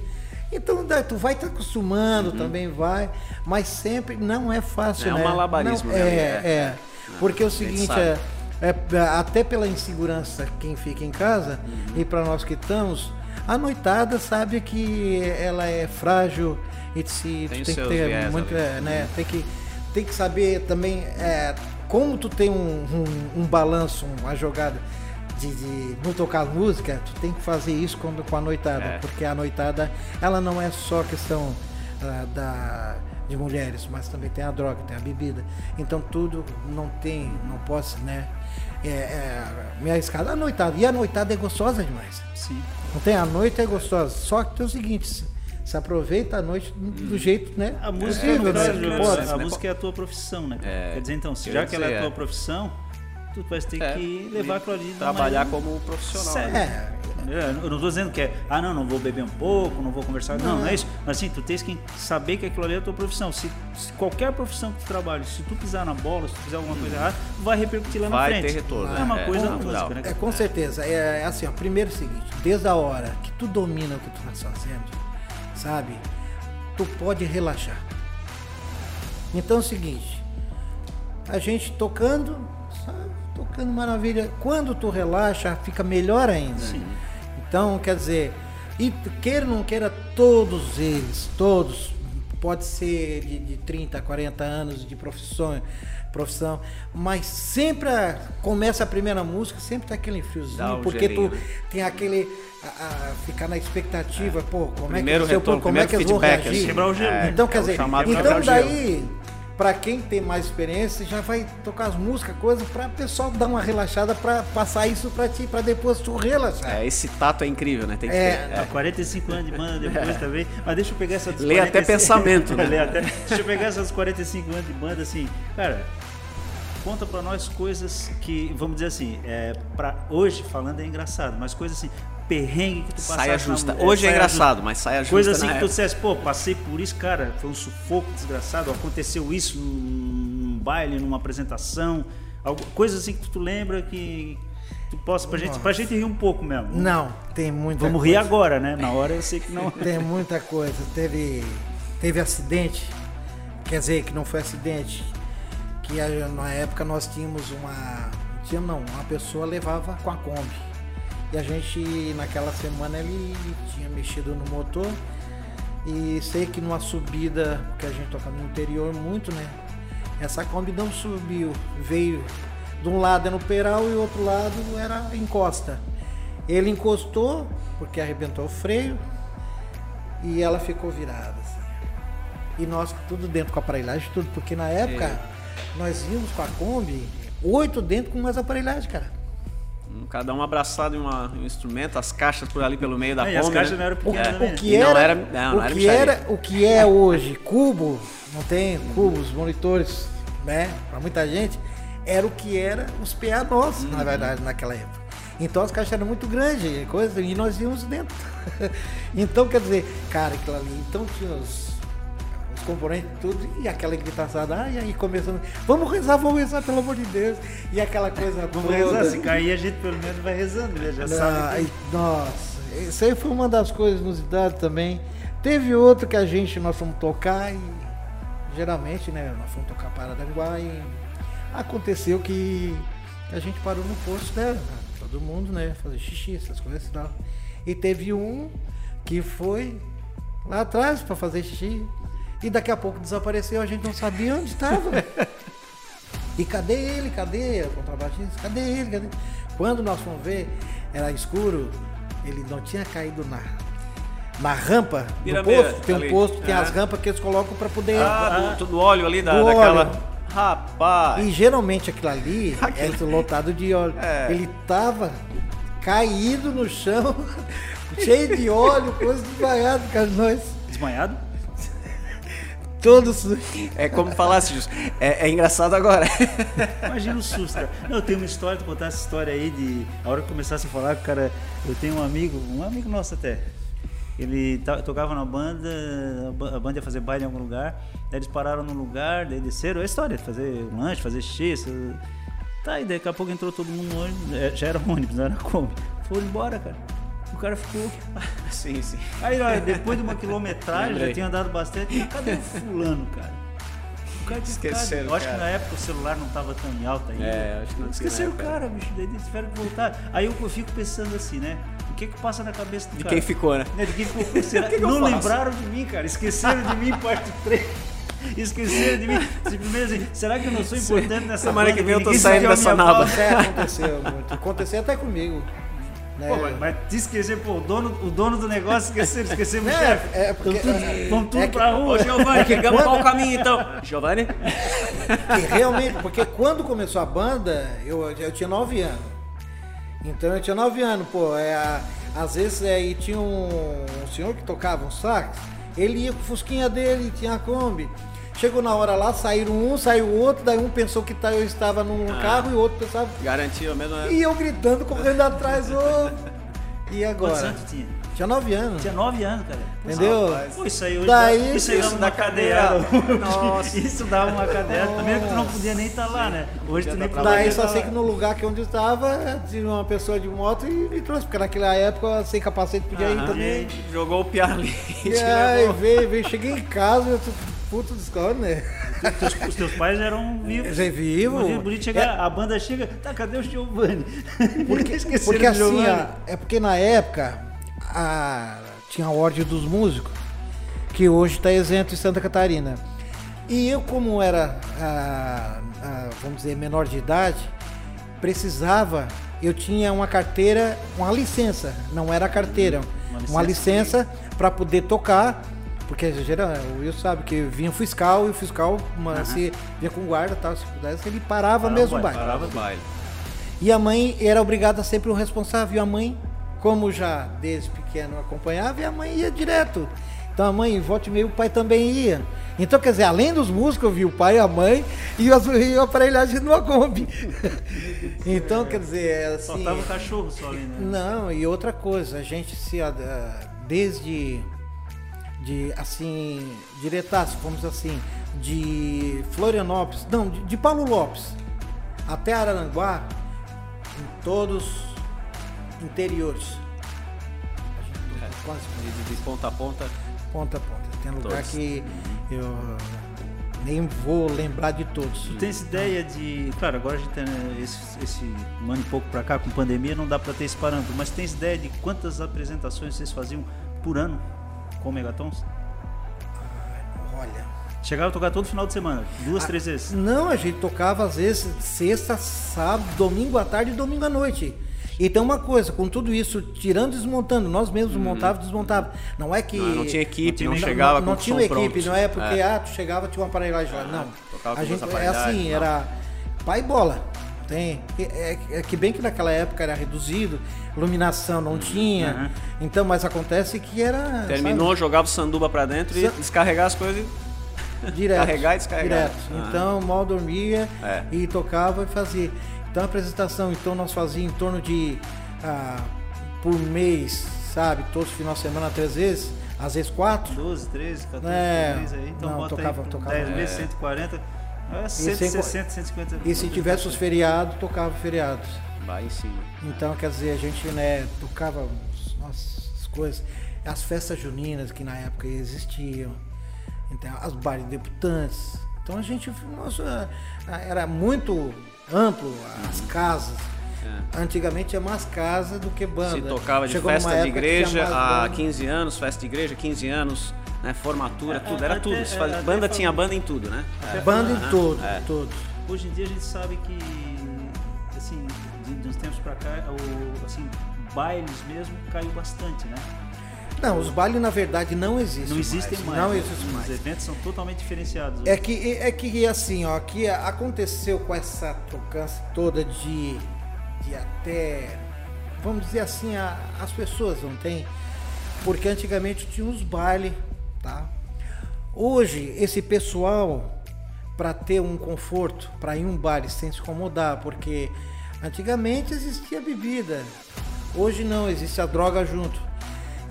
Então tu vai te acostumando, também vai, mas sempre não é fácil, Uhum. É um né? malabarismo, Não, né? É, É. é. Porque o a gente seguinte é, é, até pela insegurança quem fica em casa Uhum. e para nós que estamos, a noitada sabe que ela é frágil e se Tem tem que ter viés ali. é, né? Tem que tem que saber também é, como tu tem um, um, um balanço, uma jogada de, de não tocar música, tu tem que fazer isso com, com a noitada, É. porque a noitada ela não é só questão ah, da de mulheres, mas também tem a droga, tem a bebida. Então tudo não tem, não posso, né? É, é, me. A noitada. E a noitada é gostosa demais. Sim. Não tem? A noite é gostosa. Só que tem o seguinte, se aproveita a noite do jeito, né? A música, possível, no né? Que a- pode. a música é a tua profissão, né? É, Quer dizer, então, já que ela é a tua é. profissão, tu vai ter É, que levar aquilo ali. Trabalhar como profissional. séria. né? É, É, Eu não tô dizendo que é, ah não, não vou beber um pouco, não vou conversar. Não, não é isso. Mas assim, tu tens que saber que aquilo ali é a tua profissão. Se, se qualquer profissão que tu trabalha, se tu pisar na bola, se tu fizer alguma coisa errada, vai repercutir lá na Vai frente. ter retorno, É uma é, coisa é na natural. música, né? É, com certeza. É, é assim, ó, primeiro é o seguinte, desde a hora que tu domina o que tu estás fazendo, sabe? Tu pode relaxar. Então é o seguinte, a gente tocando? Tocando maravilha. Quando tu relaxa, fica melhor ainda. Então, quer dizer, e queira ou não queira, todos eles, todos, pode ser de, de 30, 40 anos de profissão, profissão, mas sempre a- começa a primeira música, sempre tem aquele friozinho, um porque gelinho, tu tem aquele. A, a- ficar na expectativa, pô, como Primeiro é que, retorno, público, como é que eles vão feedback, reagir? É, Então, é quer o dizer, então daí, pra quem tem mais experiência, já vai tocar as músicas, coisas, pra pessoal dar uma relaxada, pra passar isso pra ti, pra depois tu relaxar. É, esse tato é incrível, né? Tem que É, ter. Há 45 anos de banda depois também. Mas deixa eu pegar essa dos Lê até 45 pensamento, né? Lê até- Deixa eu pegar essas 45 anos de banda, assim, cara. Conta pra nós coisas que, vamos dizer assim, é, pra hoje falando é engraçado, mas coisas assim, perrengue que tu passaste Saia na justa. Hoje é saia engraçado, mas saia justa. Coisa assim na que tu época. dissesse, pô, passei por isso, cara, foi um sufoco desgraçado, aconteceu isso num, baile, numa apresentação, algo, coisas assim que tu lembra que tu possa, pra gente, pra gente rir um pouco mesmo. Não, tem muita Vamos coisa. rir agora, né? Na hora eu sei que não. Tem muita coisa. Teve, teve acidente, quer dizer, que não foi acidente, que a- na época nós tínhamos uma. Tinha não, uma pessoa levava com a Kombi. E a gente, naquela semana, ele tinha mexido no motor. E sei que numa subida, que a gente toca no interior muito, né? Essa Kombi não subiu, veio de um lado é no Peral e o outro lado era encosta. Ele encostou, porque arrebentou o freio, e ela ficou virada. assim. E nós tudo dentro com aparelhagem, tudo, porque na época nós íamos com a Kombi, oito dentro com mais aparelhagem, cara. Cada um abraçado em uma- em um instrumento, as caixas por ali pelo meio da É, e as né? não eram O, pequenas o também. que E não era, era- não, não o era que era, o que é hoje, cubo, não tem cubos, monitores, né, para muita gente, era o que era os PA nossos, Uhum. na verdade, naquela época. Então as caixas eram muito grandes, coisa, e nós íamos dentro. então, quer dizer, cara, aquilo ali, então tinha os componentes, tudo, e aquela gritaçada, ah, e aí começando, vamos rezar, vamos rezar, pelo amor de Deus, e aquela coisa Vamos toda. rezar, se cair a gente pelo menos vai rezando, né? Já Ah, sabe. nossa, isso aí foi uma das coisas inusitadas também. Teve outro que a gente, nós fomos tocar e geralmente, né, nós fomos tocar Paradanguá e aconteceu que a gente parou no posto, né, todo mundo, né, fazer xixi, essas coisas e tal. E teve um que foi lá atrás para fazer xixi e daqui a pouco desapareceu, a gente não sabia onde estava. E cadê ele? Cadê o contrabaixista? Cadê ele? Cadê? Quando nós fomos ver, era escuro, ele não tinha caído na, na rampa do posto. Tem um ali. posto, tem É. as rampas que eles colocam para poder. Ah, do, do óleo ali, da, Do daquela. óleo. Rapaz! E geralmente aquilo ali é lotado de óleo. É. Ele tava caído no chão, cheio de óleo, coisa desmaiado, cara. Nós Desmanhado? Todos. É como falasse, Jus. É, é engraçado agora. Imagina o susto, cara. Não, eu tenho uma história, tu contar essa história aí de. A hora que começasse a falar, cara, eu tenho um amigo, um amigo nosso até. Ele tocava na banda, a ba- a banda ia fazer baile em algum lugar, daí eles pararam num lugar, daí desceram, é a história, fazer lanche, fazer xixi. isso- Tá, e daqui a pouco entrou todo mundo no ônibus, é, já era ônibus, não era como. Foram embora, cara. O cara ficou. sim, sim. Aí, olha, depois de uma quilometragem, já tinha andado bastante. Cadê o fulano, cara? O cara tinha Esqueceram, ficado. Eu acho que cara. na época o celular não tava tão em alta ainda. É, acho que não Esqueceram o cara, bicho. Daí eles tiveram que voltar. Aí eu, eu fico pensando assim, né? O que que passa na cabeça do De cara? quem ficou, né? Né, De quem ficou? Será? que que não faço? lembraram de mim, cara. Esqueceram de mim, parte 3. Esqueceram de mim. Simplesmente assim, será que eu não sou importante nessa Semana banda que vem eu tô saindo dessa naba. É, aconteceu muito. Aconteceu até comigo. Né? Pô, mas, mas te esquecer, pô, o dono, o dono do negócio esqueceu, esquecemos o É, chefe. é, porque- Então, tudo, vamos tudo é que- pra rua. Ô, Giovanni, pegamos qual o caminho então? Giovanni? E realmente, porque quando começou a banda, eu, eu tinha 9 anos. Então eu tinha 9 anos, pô. É, às vezes é, e tinha um, um senhor que tocava um sax. Ele ia com o Fusquinha dele, tinha a Kombi. Chegou na hora lá, saíram um, saiu outro, daí um pensou que tá- eu estava num Ah. carro e o outro pensava. Garantiu mesmo. né? E eu gritando, correndo atrás, ô. E Quantos agora? anos tinha? Tinha nove anos. Tinha nove anos, cara. Entendeu? rapaz. Pô, isso aí hoje Daí, dá, isso aí isso dava da uma cadeira. cadeira. Nossa. Isso dava uma cadeira. Primeiro que tu não podia nem estar lá, né? Hoje tu nem podia Daí só sei lá. que no lugar que onde eu estava, tinha uma pessoa de moto e me trouxe, porque naquela época sem capacete podia ir Ah, também. Jogou o piar ali. E levou. veio, veio, cheguei em casa, eu né? Teus- os teus pais eram vivos. É vivo. Bonito, bonito chegar, a banda chega, tá, cadê o Giovanni? Porque, porque assim, ó, é porque na época a- tinha a Ordem dos Músicos, que hoje está isento em Santa Catarina. E eu, como era, ah, ah, vamos dizer, menor de idade, precisava, eu tinha uma carteira, uma licença, não era carteira, Uma uma licença para poder tocar, porque geral, o Will sabe que vinha o fiscal e o fiscal, uma, se vinha com guarda tal, se pudesse, ele parava Parava mesmo o baile. Parava o baile. E a mãe era obrigada sempre o responsável. E a mãe, como já desde pequeno acompanhava, e a mãe ia direto. Então a mãe, volta e meio, o pai também ia. Então, quer dizer, além dos músicos, eu vi o pai e a mãe e as- e a aparelhagem numa Kombi. então, quer dizer, é assim. Faltava o cachorro só ali, né? Não, e outra coisa, a gente se ah, desde de assim, diretaço, vamos dizer assim, de Florianópolis, não, de, de Paulo Lopes até Araranguá, em todos interiores. Gente Quase De, de ponta a ponta. ponta a ponta. Tem lugar Todos. que eu nem vou lembrar de todos. Tu tens ideia de. Claro, agora a gente tem né, esse, esse um ano e pouco pra cá com pandemia, não dá pra ter esse parâmetro, mas tens ideia de quantas apresentações vocês faziam por ano com o Megatons? Olha. Chegava a tocar todo final de semana, duas, Ah, três vezes. Não, a gente tocava às vezes sexta, sábado, domingo à tarde e domingo à noite. E tem uma coisa, com tudo isso, tirando e desmontando, nós mesmos montava e desmontava. Não é que. Não, não tinha equipe, Não não, tinha- chegava não, não com tinha som uma equipe, pronto. não é porque, É. ah, tu chegava, tinha uma aparelhagem lá. Não. tocava com A gente é assim, não. era pai e bola. Tem. É, é- que bem que naquela época era reduzido, iluminação não tinha. Uhum. Então, mas acontece que era. Terminou, jogava o sanduba pra dentro e descarregar as coisas. sabe, direto. carregar e descarregar. Direto. Ah. Então, mal dormia É. e tocava e fazia. Então, a apresentação, então nós fazíamos em torno de. ah, por mês, sabe? Todos os finais de semana, três vezes, às vezes quatro. 12, 13, 14 É, por mês aí. Então não, bota tocava- aí tocava. 10 É. vezes, 140. É, sem 160, 150. E se tivesse os feriados, tocava feriados. Vai em cima. Então, quer dizer, a gente né, tocava as coisas, as festas juninas que na época existiam, então, as bailes debutantes. Então a gente, nossa, era muito amplo as casas. Antigamente tinha mais casa do que banda. Se tocava de Chegou festa de igreja há banda. 15 anos, festa de igreja, 15 anos, né? Formatura, É, tudo. é, Era até- tudo. Se é, faz- até Banda tinha banda em tudo, né? É. Banda em tudo, é. tudo. Hoje em dia a gente sabe que, assim, de, de uns tempos pra cá, o, assim, bailes mesmo caiu bastante, né? Não, os bailes na verdade não existem. Não existem mais. Não né? existem mais. Os eventos são totalmente diferenciados. É que, é que assim, ó, que aconteceu com essa trocância toda de, de até, vamos dizer assim, a- as pessoas não tem, porque antigamente tinha os bailes, tá? Hoje, esse pessoal, para ter um conforto, para ir um baile sem se incomodar, porque antigamente existia bebida, hoje não, existe a droga junto.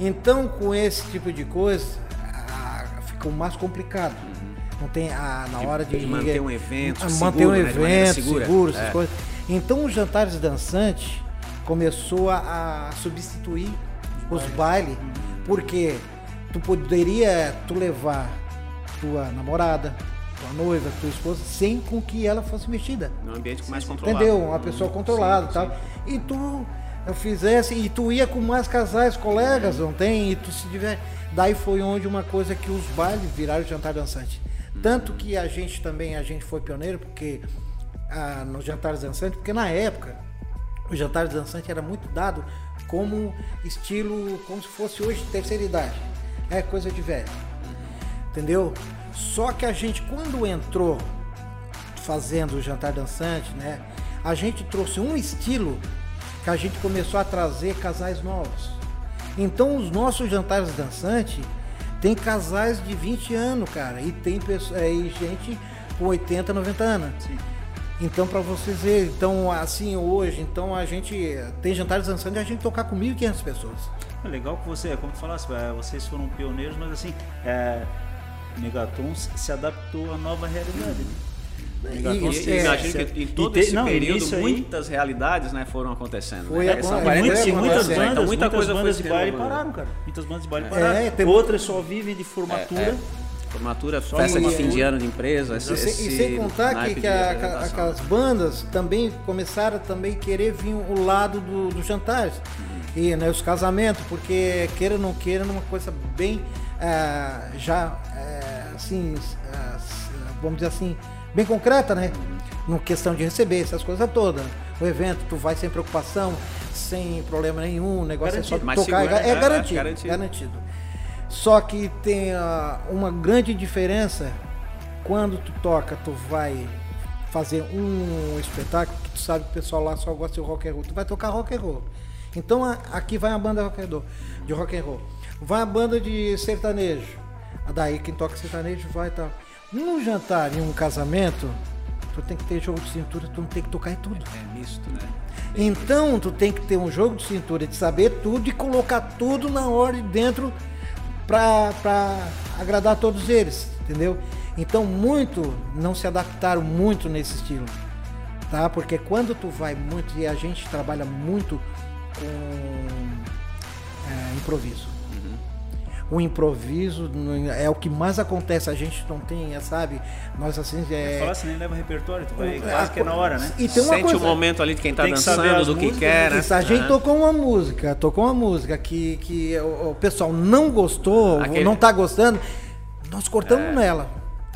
Então, com esse tipo de coisa, fica mais complicado. Não tem a, na hora de, de manter um evento Ah, seguro, manter um né, evento segura. seguro, essas É. coisas. Então, os jantares dançantes começou a, a substituir os bailes, porque tu poderia tu levar tua namorada, tua noiva, tua esposa, sem com que ela fosse mexida. Num ambiente mais controlado. Entendeu? Uma pessoa controlada sim, e tal. sim. E tu fizesse, e tu ia com mais casais, colegas, não tem? E tu se tiver. Daí foi onde uma coisa que os bailes viraram jantar dançante. Tanto que a gente também, a gente foi pioneiro, porque ah, nos jantares dançantes, porque na época o jantar dançante era muito dado como estilo, como se fosse hoje terceira idade. É coisa de velho. Entendeu? Só que a gente, quando entrou fazendo o jantar dançante, né? A gente trouxe um estilo que a gente começou a trazer casais novos. Então os nossos jantares dançantes Tem casais de 20 anos, cara, e tem pessoa, é, e gente com 80, 90 anos. Sim. Então, para vocês verem, então, assim, hoje, então a gente tem jantares dançando e a gente tocar com 1.500 pessoas. É legal que você, como tu falasse, é, vocês foram pioneiros, mas assim, é, Megaton se adaptou à nova realidade. Né? E- é, imagino que em e todo te- esse não, período isso aí- muitas realidades né, foram acontecendo. Foi né? a- São é, 40 muitas, e muitas né? bandas, então muita muitas coisa bandas de baile pararam, cara. Muitas bandas de baile É, pararam. tem- Outras só vivem de formatura. É, Formatura, festa de e- fim de ano de empresa. E Esse, sem, e sem contar que, que a- aquelas bandas também começaram a também querer vir o lado do, dos jantares e né, os casamentos, porque queira ou não queira, uma coisa bem ah, já eh, assim, s- vamos dizer assim, bem concreta, né? No questão de receber essas coisas todas. O evento, tu vai sem preocupação, sem problema nenhum, o negócio é só Garantido. Tocar. seguro, é, né? É, garantido, garantido. garantido. Só que tem ah, uma grande diferença quando tu toca, tu vai fazer um espetáculo que tu sabe que o pessoal lá só gosta de rock and roll. Tu vai tocar rock and roll. Então a- aqui vai a banda rock and roll, de rock and roll. Vai a banda de sertanejo. Daí quem toca sertanejo vai e tal. Num jantar, em um casamento, tu tem que ter jogo de cintura, tu não tem que tocar em tudo. É misto, né? Então tu tem que ter um jogo de cintura de saber tudo e colocar tudo na ordem dentro pra, pra agradar todos eles, entendeu? Então muito não se adaptaram muito nesse estilo, tá? Porque quando tu vai muito e a gente trabalha muito com é, improviso. O improviso é o que mais acontece, a gente não tem, é, sabe? Nós assim é. Falar assim, nem leva repertório, tu vai É, quase que é na hora, né? E tem uma Sente coisa, o momento ali de quem tá dançando, do que músicas, quer, né? Isso, a gente Aham. tocou uma música, tocou uma música que, que o, o pessoal não gostou, Aquele- ou não tá gostando, nós cortamos nela.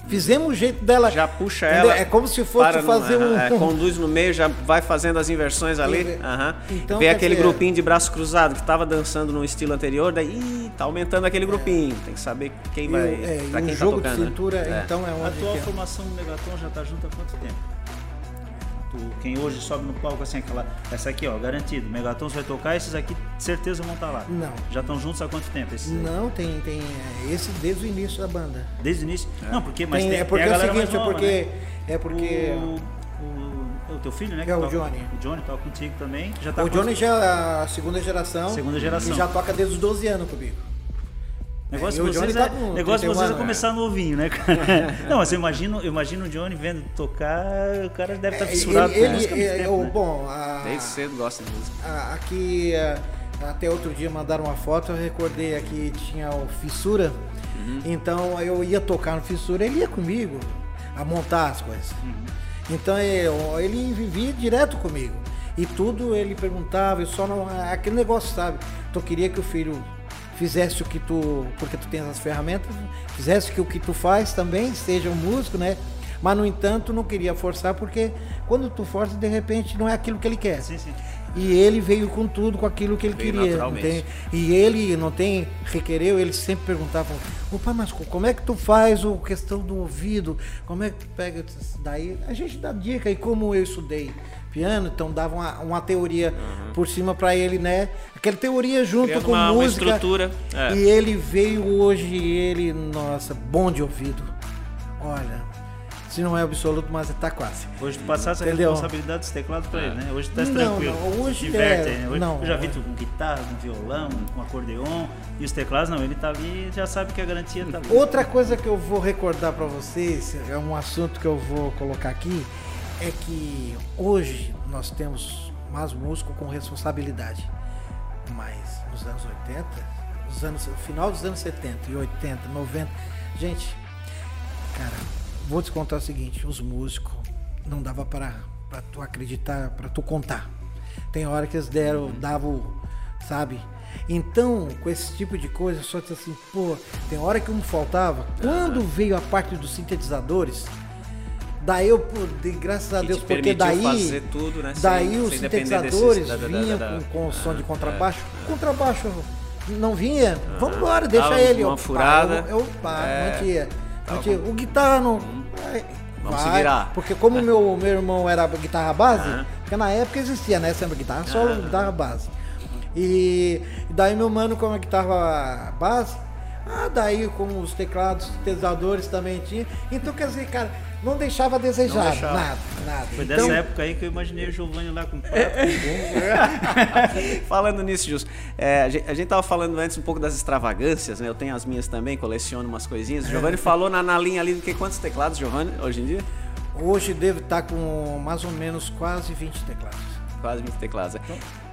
Fizemos o jeito dela. Já puxa entendeu? ela. É como se fosse para no- fazer um. é, conduz no meio, já vai fazendo as inversões ali. Então, aham. então, Vê aquele dizer- grupinho de braço cruzado que estava dançando no estilo anterior, daí ih, tá aumentando aquele grupinho. Tem que saber quem e o- vai. é, pra o quem jogo tá de tocando. cintura, né? É. então é A onde. atual que- formação do Megaton já tá junto há quanto tempo? Tu, quem hoje sobe no palco assim, aquela. Essa aqui, ó, garantido. Megaton vai tocar, esses aqui certeza vão estar lá. Não. Já estão juntos há quanto tempo? Esses aí? Não, tem, tem é, esse desde o início da banda. Desde o início? Não, porque mas Tem- tem, é porque tem a é o seguinte, mais nova, é porque. né? É porque. O, o, o teu filho, né? É o toca- Johnny. O Johnny toca contigo também. Já tá o Johnny já é a segunda geração. Segunda geração. E já toca desde os 12 anos comigo. Negócio É, de e o Johnny vocês, tá é, com negócio de 31 vocês é começar novinho, né, cara? Não, mas eu imagino, eu imagino o Johnny vendo tocar, o cara deve estar É, fissurado ele, com ele- é, tempo, o- né? bom, a- Desde cedo gosta de música. a- aqui é, até outro dia mandaram uma foto, eu recordei aqui tinha o Fissura. Então eu ia tocar no Fissura, ele ia comigo a montar as coisas. Então eu, ele vivia direto comigo. E tudo ele perguntava, eu só não. Aquele negócio, sabe? Tu queria que o filho fizesse o que tu. Porque tu tens as ferramentas, fizesse que o que tu faz também, seja um músico, né? Mas no entanto não queria forçar, porque quando tu força, de repente não é aquilo que ele quer. Sim, sim. E ele veio com tudo, com aquilo que ele Veio queria. tem- e ele não tem, requereu, ele sempre perguntava, ô pai, mas co- como é que tu faz o questão do ouvido? Como é que tu pega? Daí a gente dá dica, e como eu estudei piano, então dava uma, uma teoria por cima para ele, né? Aquela teoria junto Criando com uma- uma música. estrutura, é. E ele veio hoje, ele, nossa, bom de ouvido. Olha, se não é absoluto, mas tá quase. Hoje tu passasse a responsabilidade dos teclados pra ele, né? Hoje tu tá tranquilo. não, hoje Diverte, é- né? Hoje, não. eu já vi tu com guitarra, com violão, com acordeon. E os teclados não, ele tá ali já sabe que a garantia tá ali. Outra coisa que eu vou recordar para vocês, é um assunto que eu vou colocar aqui, é que hoje nós temos mais músico com responsabilidade. Mas nos anos 80, nos anos, no final dos anos 70 e 80, 90, gente, cara, vou te contar o seguinte, os músicos não dava para para tu acreditar, para tu contar. Tem hora que eles deram, davam, sabe? Então, com esse tipo de coisa, só assim, pô, tem hora que um faltava. Quando veio a parte dos sintetizadores, daí eu, de, graças a Deus, porque daí, fazer tudo, né? daí sem- os sem sintetizadores desses- da- da- da- vinham da- com, com o som de contrabaixo. Contrabaixo não vinha, vamos embora, deixa Dava ele. uma furada. eu, eu pá, É, mantia. mantia. O guitarra não. vai, Vamos vai, se virar. Porque como meu, meu irmão era guitarra base, Aham. porque na época existia, né? Sempre guitarra solo, Aham. guitarra base. E daí meu mano com a guitarra base, Ah, daí como os teclados sintetizadores também tinha. Então, quer dizer, cara, não deixava a desejar. Não deixava. Nada, nada. Foi então, dessa época aí que eu imaginei o Giovanni lá com prato, É, com bumbo. falando nisso, Justo, é, a, gente, a gente tava falando antes um pouco das extravagâncias, né? Eu tenho as minhas também, coleciono umas coisinhas. O Giovanni falou na, na linha ali do que quantos teclados, Giovanni, hoje em dia? Hoje devo estar com mais ou menos quase 20 teclados. Quase 20 teclados. é.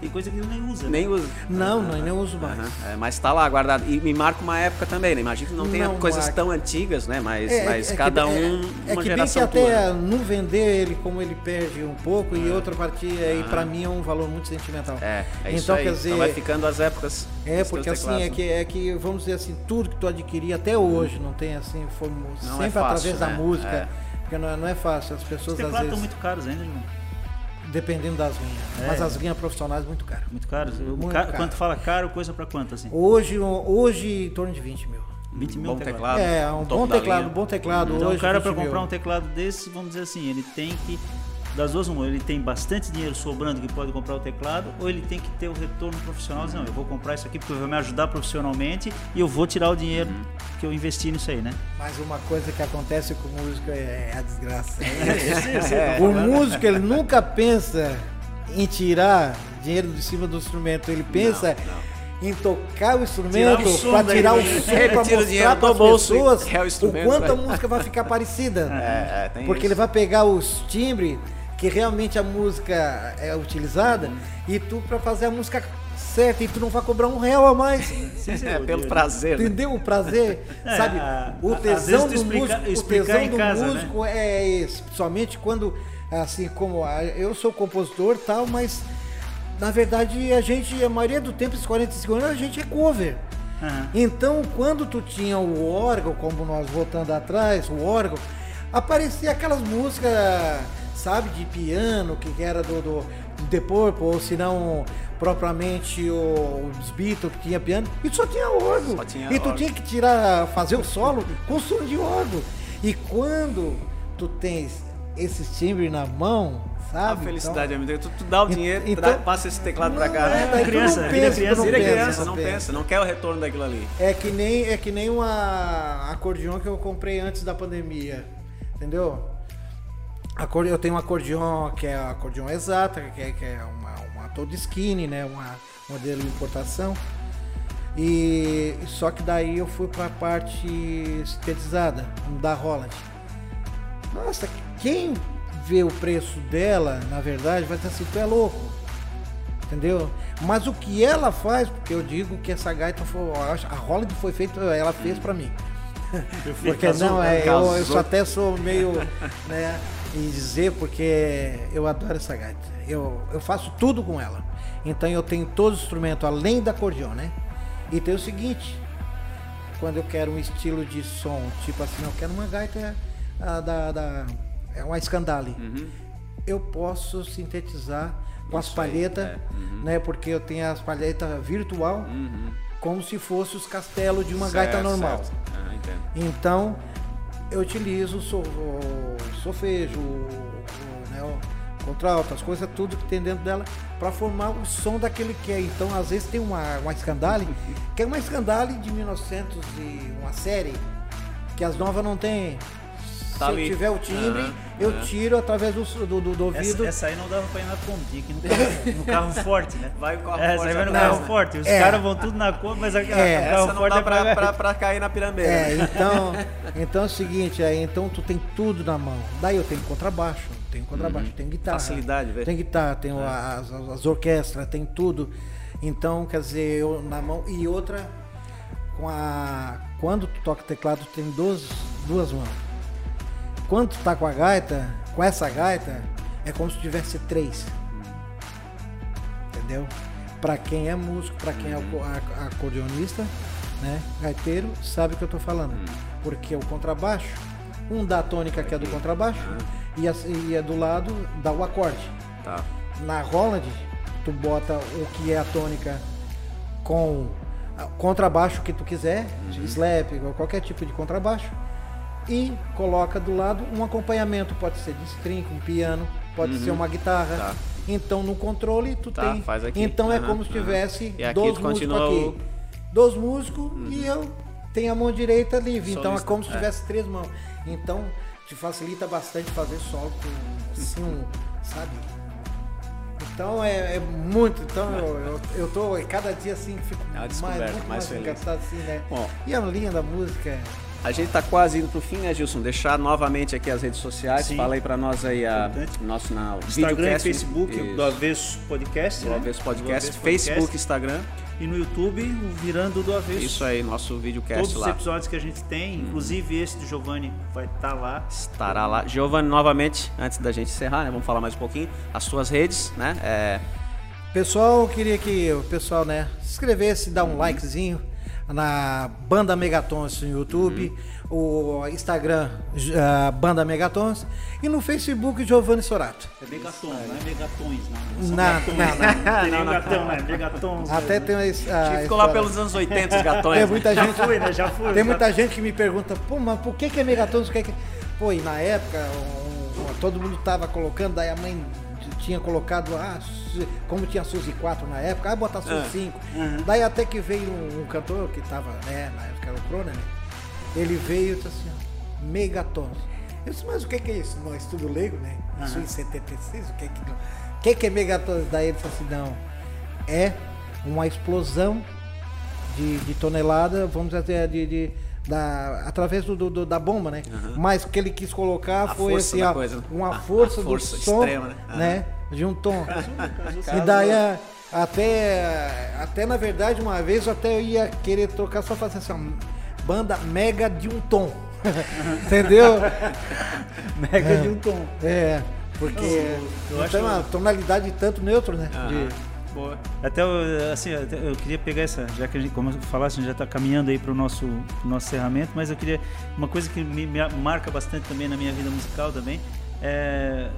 Tem coisa que ele nem usa. né? Nem uso. Não, não, nem uso mais. É, mas tá lá guardado. E me marca uma época também, né? Imagino que não tenha Não coisas marca. tão antigas, né? Mas, É, mas é cada é- um é, uma que bem que até tua, né? não vender ele como ele perde um pouco e outra partida aí pra mim é um valor muito sentimental. É, é isso então aí. quer dizer, então vai ficando as épocas. é porque assim teclados, é né? que é que vamos dizer assim tudo que tu adquirir até hoje não tem assim foi Não sempre é fácil, através da né? música É. porque não é, não é fácil as Os pessoas às teclados estão vezes muito caros ainda, Giovanni. Dependendo das linhas, É. mas as linhas profissionais muito caro. Muito caros. Eu- Muito ca- caro. Quando fala caro, coisa pra quanto, assim? Hoje hoje em torno de 20 mil. 20 mil Bom teclado. teclado. é um bom teclado, linha. bom teclado Então hoje. o cara 20 para mil. comprar um teclado desse, vamos dizer assim, ele tem que das duas uma, ele tem bastante dinheiro sobrando que pode comprar o teclado, ou ele tem que ter o retorno profissional, dizer, não, eu vou comprar isso aqui porque vai me ajudar profissionalmente e eu vou tirar o dinheiro Uhum. que eu investi nisso aí, né? Mas uma coisa que acontece com o músico é a desgraça. É. O músico ele nunca pensa em tirar dinheiro de cima do instrumento, ele pensa em tocar o instrumento para tirar o som para mostrar para as pessoas o o instrumento, quanto a música vai ficar parecida. É, é, tem Porque isso. ele vai pegar os timbres que realmente a música é utilizada e tu para fazer a música certa e tu não vai cobrar um real a mais. É, pelo prazer. né? Entendeu o prazer? É, sabe? O tesão do explica- músico, o tesão do casa, né? músico é esse, somente quando assim como eu sou compositor tal, mas na verdade a gente a maioria do tempo esses 45 anos a gente é cover. Aham. Então, quando tu tinha o órgão, como nós voltando atrás, o órgão, aparecia aquelas músicas, sabe, de piano, que era do, do The Purple, ou se não propriamente o- os Beatles que tinha piano, e só tinha órgão. Só tinha e tu órgão. tinha que tirar, fazer o solo com som de órgão. E quando tu tens esses timbres na mão, A sabe? felicidade, então, amigo. Tu, tu dá o dinheiro, então- tra- passa esse teclado pra cá. é, daí criança, não vira pensa, criança, não Vira pensa, criança, não pensa, não quer o retorno daquilo ali. É que nem é que nem uma acordeão que eu comprei antes da pandemia, entendeu? Eu tenho um acordeão que é acordeão exata, que é, que é uma, uma toda skinny, né? Uma modelo de importação. E só que daí eu fui para a parte sintetizada da Holland. Nossa, quem vê o preço dela, na verdade, vai dizer assim, tu é louco. Entendeu? Mas o que ela faz, porque eu digo que essa gaita foi. A Holland foi feita, ela fez pra mim. Porque não, é, eu, eu só até sou meio, né, em dizer, porque eu adoro essa gaita. Eu, eu faço tudo com ela. Então eu tenho todos os instrumentos, além da acordeão, né? E tem o seguinte, quando eu quero um estilo de som, tipo assim, eu quero uma gaita ah, da, da é uma Scandale. Eu posso sintetizar com as Uhum. Isso aí, palhetas, é. Uhum. né? Porque eu tenho as palhetas virtual, como se fosse os castelos de uma Certo, gaita normal. Ah. Então, eu utilizo so- o solfejo, o, o, né, contralto, as coisas, tudo que tem dentro dela, para formar o som daquele que é. Então, às vezes tem uma, uma Scandale, que é uma Scandale de 1900 e uma série, que as novas não tem. Tá Se ali. eu tiver o timbre, Aham, eu aham. tiro através do, do, do- do ouvido. Essa, essa aí não dava pra ir na Kombi, aqui no carro, no carro forte, né? Vai o carro Essa forte aí vai no carro né? forte. Os É. caras vão tudo na Kombi, mas a, a- É. o carro Essa não forte dá é pra, pra, pra, pra cair na pirambeira. É, então, então é o seguinte, aí, então tu tem tudo na mão. Daí eu tenho contrabaixo, tenho contrabaixo, tenho guitarra. Facilidade, velho. Tem guitarra, tenho as, as, as orquestras, tem tudo. Então, quer dizer, eu na mão. E outra, com a. Quando tu toca teclado, tu tem duas, duas mãos. Quando tu tá com a gaita, com essa gaita, é como se tivesse três. Entendeu? Pra quem é músico, pra quem é acordeonista, né? Gaiteiro, sabe o que eu tô falando. Porque o contrabaixo, um dá a tônica que é do contrabaixo e, a- e é do lado dá o acorde. Tá. Na Holland, tu bota o que é a tônica com contrabaixo que tu quiser, slap, ou qualquer tipo de contrabaixo, e coloca do lado um acompanhamento, pode ser de string, um piano, pode ser uma guitarra. Tá. Então no controle tu Tá, tem. faz aqui. Então é Aham, como se tivesse aqui dois músicos aqui. o- Uhum. Dois músicos e eu tem a mão direita livre. Então é Solista, como se é. tivesse três mãos. Então te facilita bastante fazer solo com assim, um, sabe? Então é, é muito. Então eu, eu, eu tô cada dia assim, fico É mais, mais mais feliz. engraçado assim, né? Bom. E a linha da música é. A gente tá quase indo pro fim, né, Gilson? Deixar novamente aqui as redes sociais. Sim. Fala aí pra nós aí a Importante. nosso na Instagram e Facebook isso, do Avesso Podcast. do né? Avesso Do Podcast, Avesso Facebook, Podcast. Instagram. E no YouTube, o Virando do Avesso. Isso aí, nosso videocast Todos os lá. episódios que a gente tem, inclusive esse do Giovanni, vai estar lá. Estará lá. Giovanni, novamente, antes da gente encerrar, né? Vamos falar mais um pouquinho. As suas redes, né? É, Pessoal, eu queria que o pessoal, né, se inscrevesse, dar um likezinho na Banda Megatons no YouTube, o Instagram ah, Banda Megatons e no Facebook Giovanni Sorato. É Megaton, não é Megatons, não. Não, gatões. não, não. Nenhum gatão, né? Megatons. Até tem uma, his- a ficou lá história- pelos anos 80, os gatões. Tem né? muita Já gente, fui, né? Já fui. tem muita gente que me pergunta, pô, mas por que que é Megatons? Que que é? Pô, e na época um- um- todo mundo tava colocando, daí a mãe tinha colocado, ah, como tinha Suzy 4 na época, ah, botar Suzy 5. Daí até que veio um, um cantor que tava, né, na época era o Crona, né? Ele veio e disse assim, ó, Megatons. Eu disse, mas o que que é isso? Não, é estudo leigo, né? Isso em 76, o que que, o que que é Megatons? Daí ele falou assim, não, é uma explosão de, de tonelada, vamos dizer, de, de- da, através do, do- da bomba, né? Mas o que ele quis colocar A foi assim, ó, coisa. uma A- a força, força do som, extrema, né? né? De um tom. e daí a- até, até na verdade uma vez eu até ia querer trocar só fazer assim, ó, banda mega de um tom. Entendeu? Mega de um tom. É, porque eu não acho- tem uma tonalidade tanto neutro, né? De- Boa. Até eu, assim, eu queria pegar essa, já que a gente, como eu falasse, a gente já está caminhando aí para o nosso, pro nosso encerramento, mas eu queria, uma coisa que me, me marca bastante também na minha vida musical também, é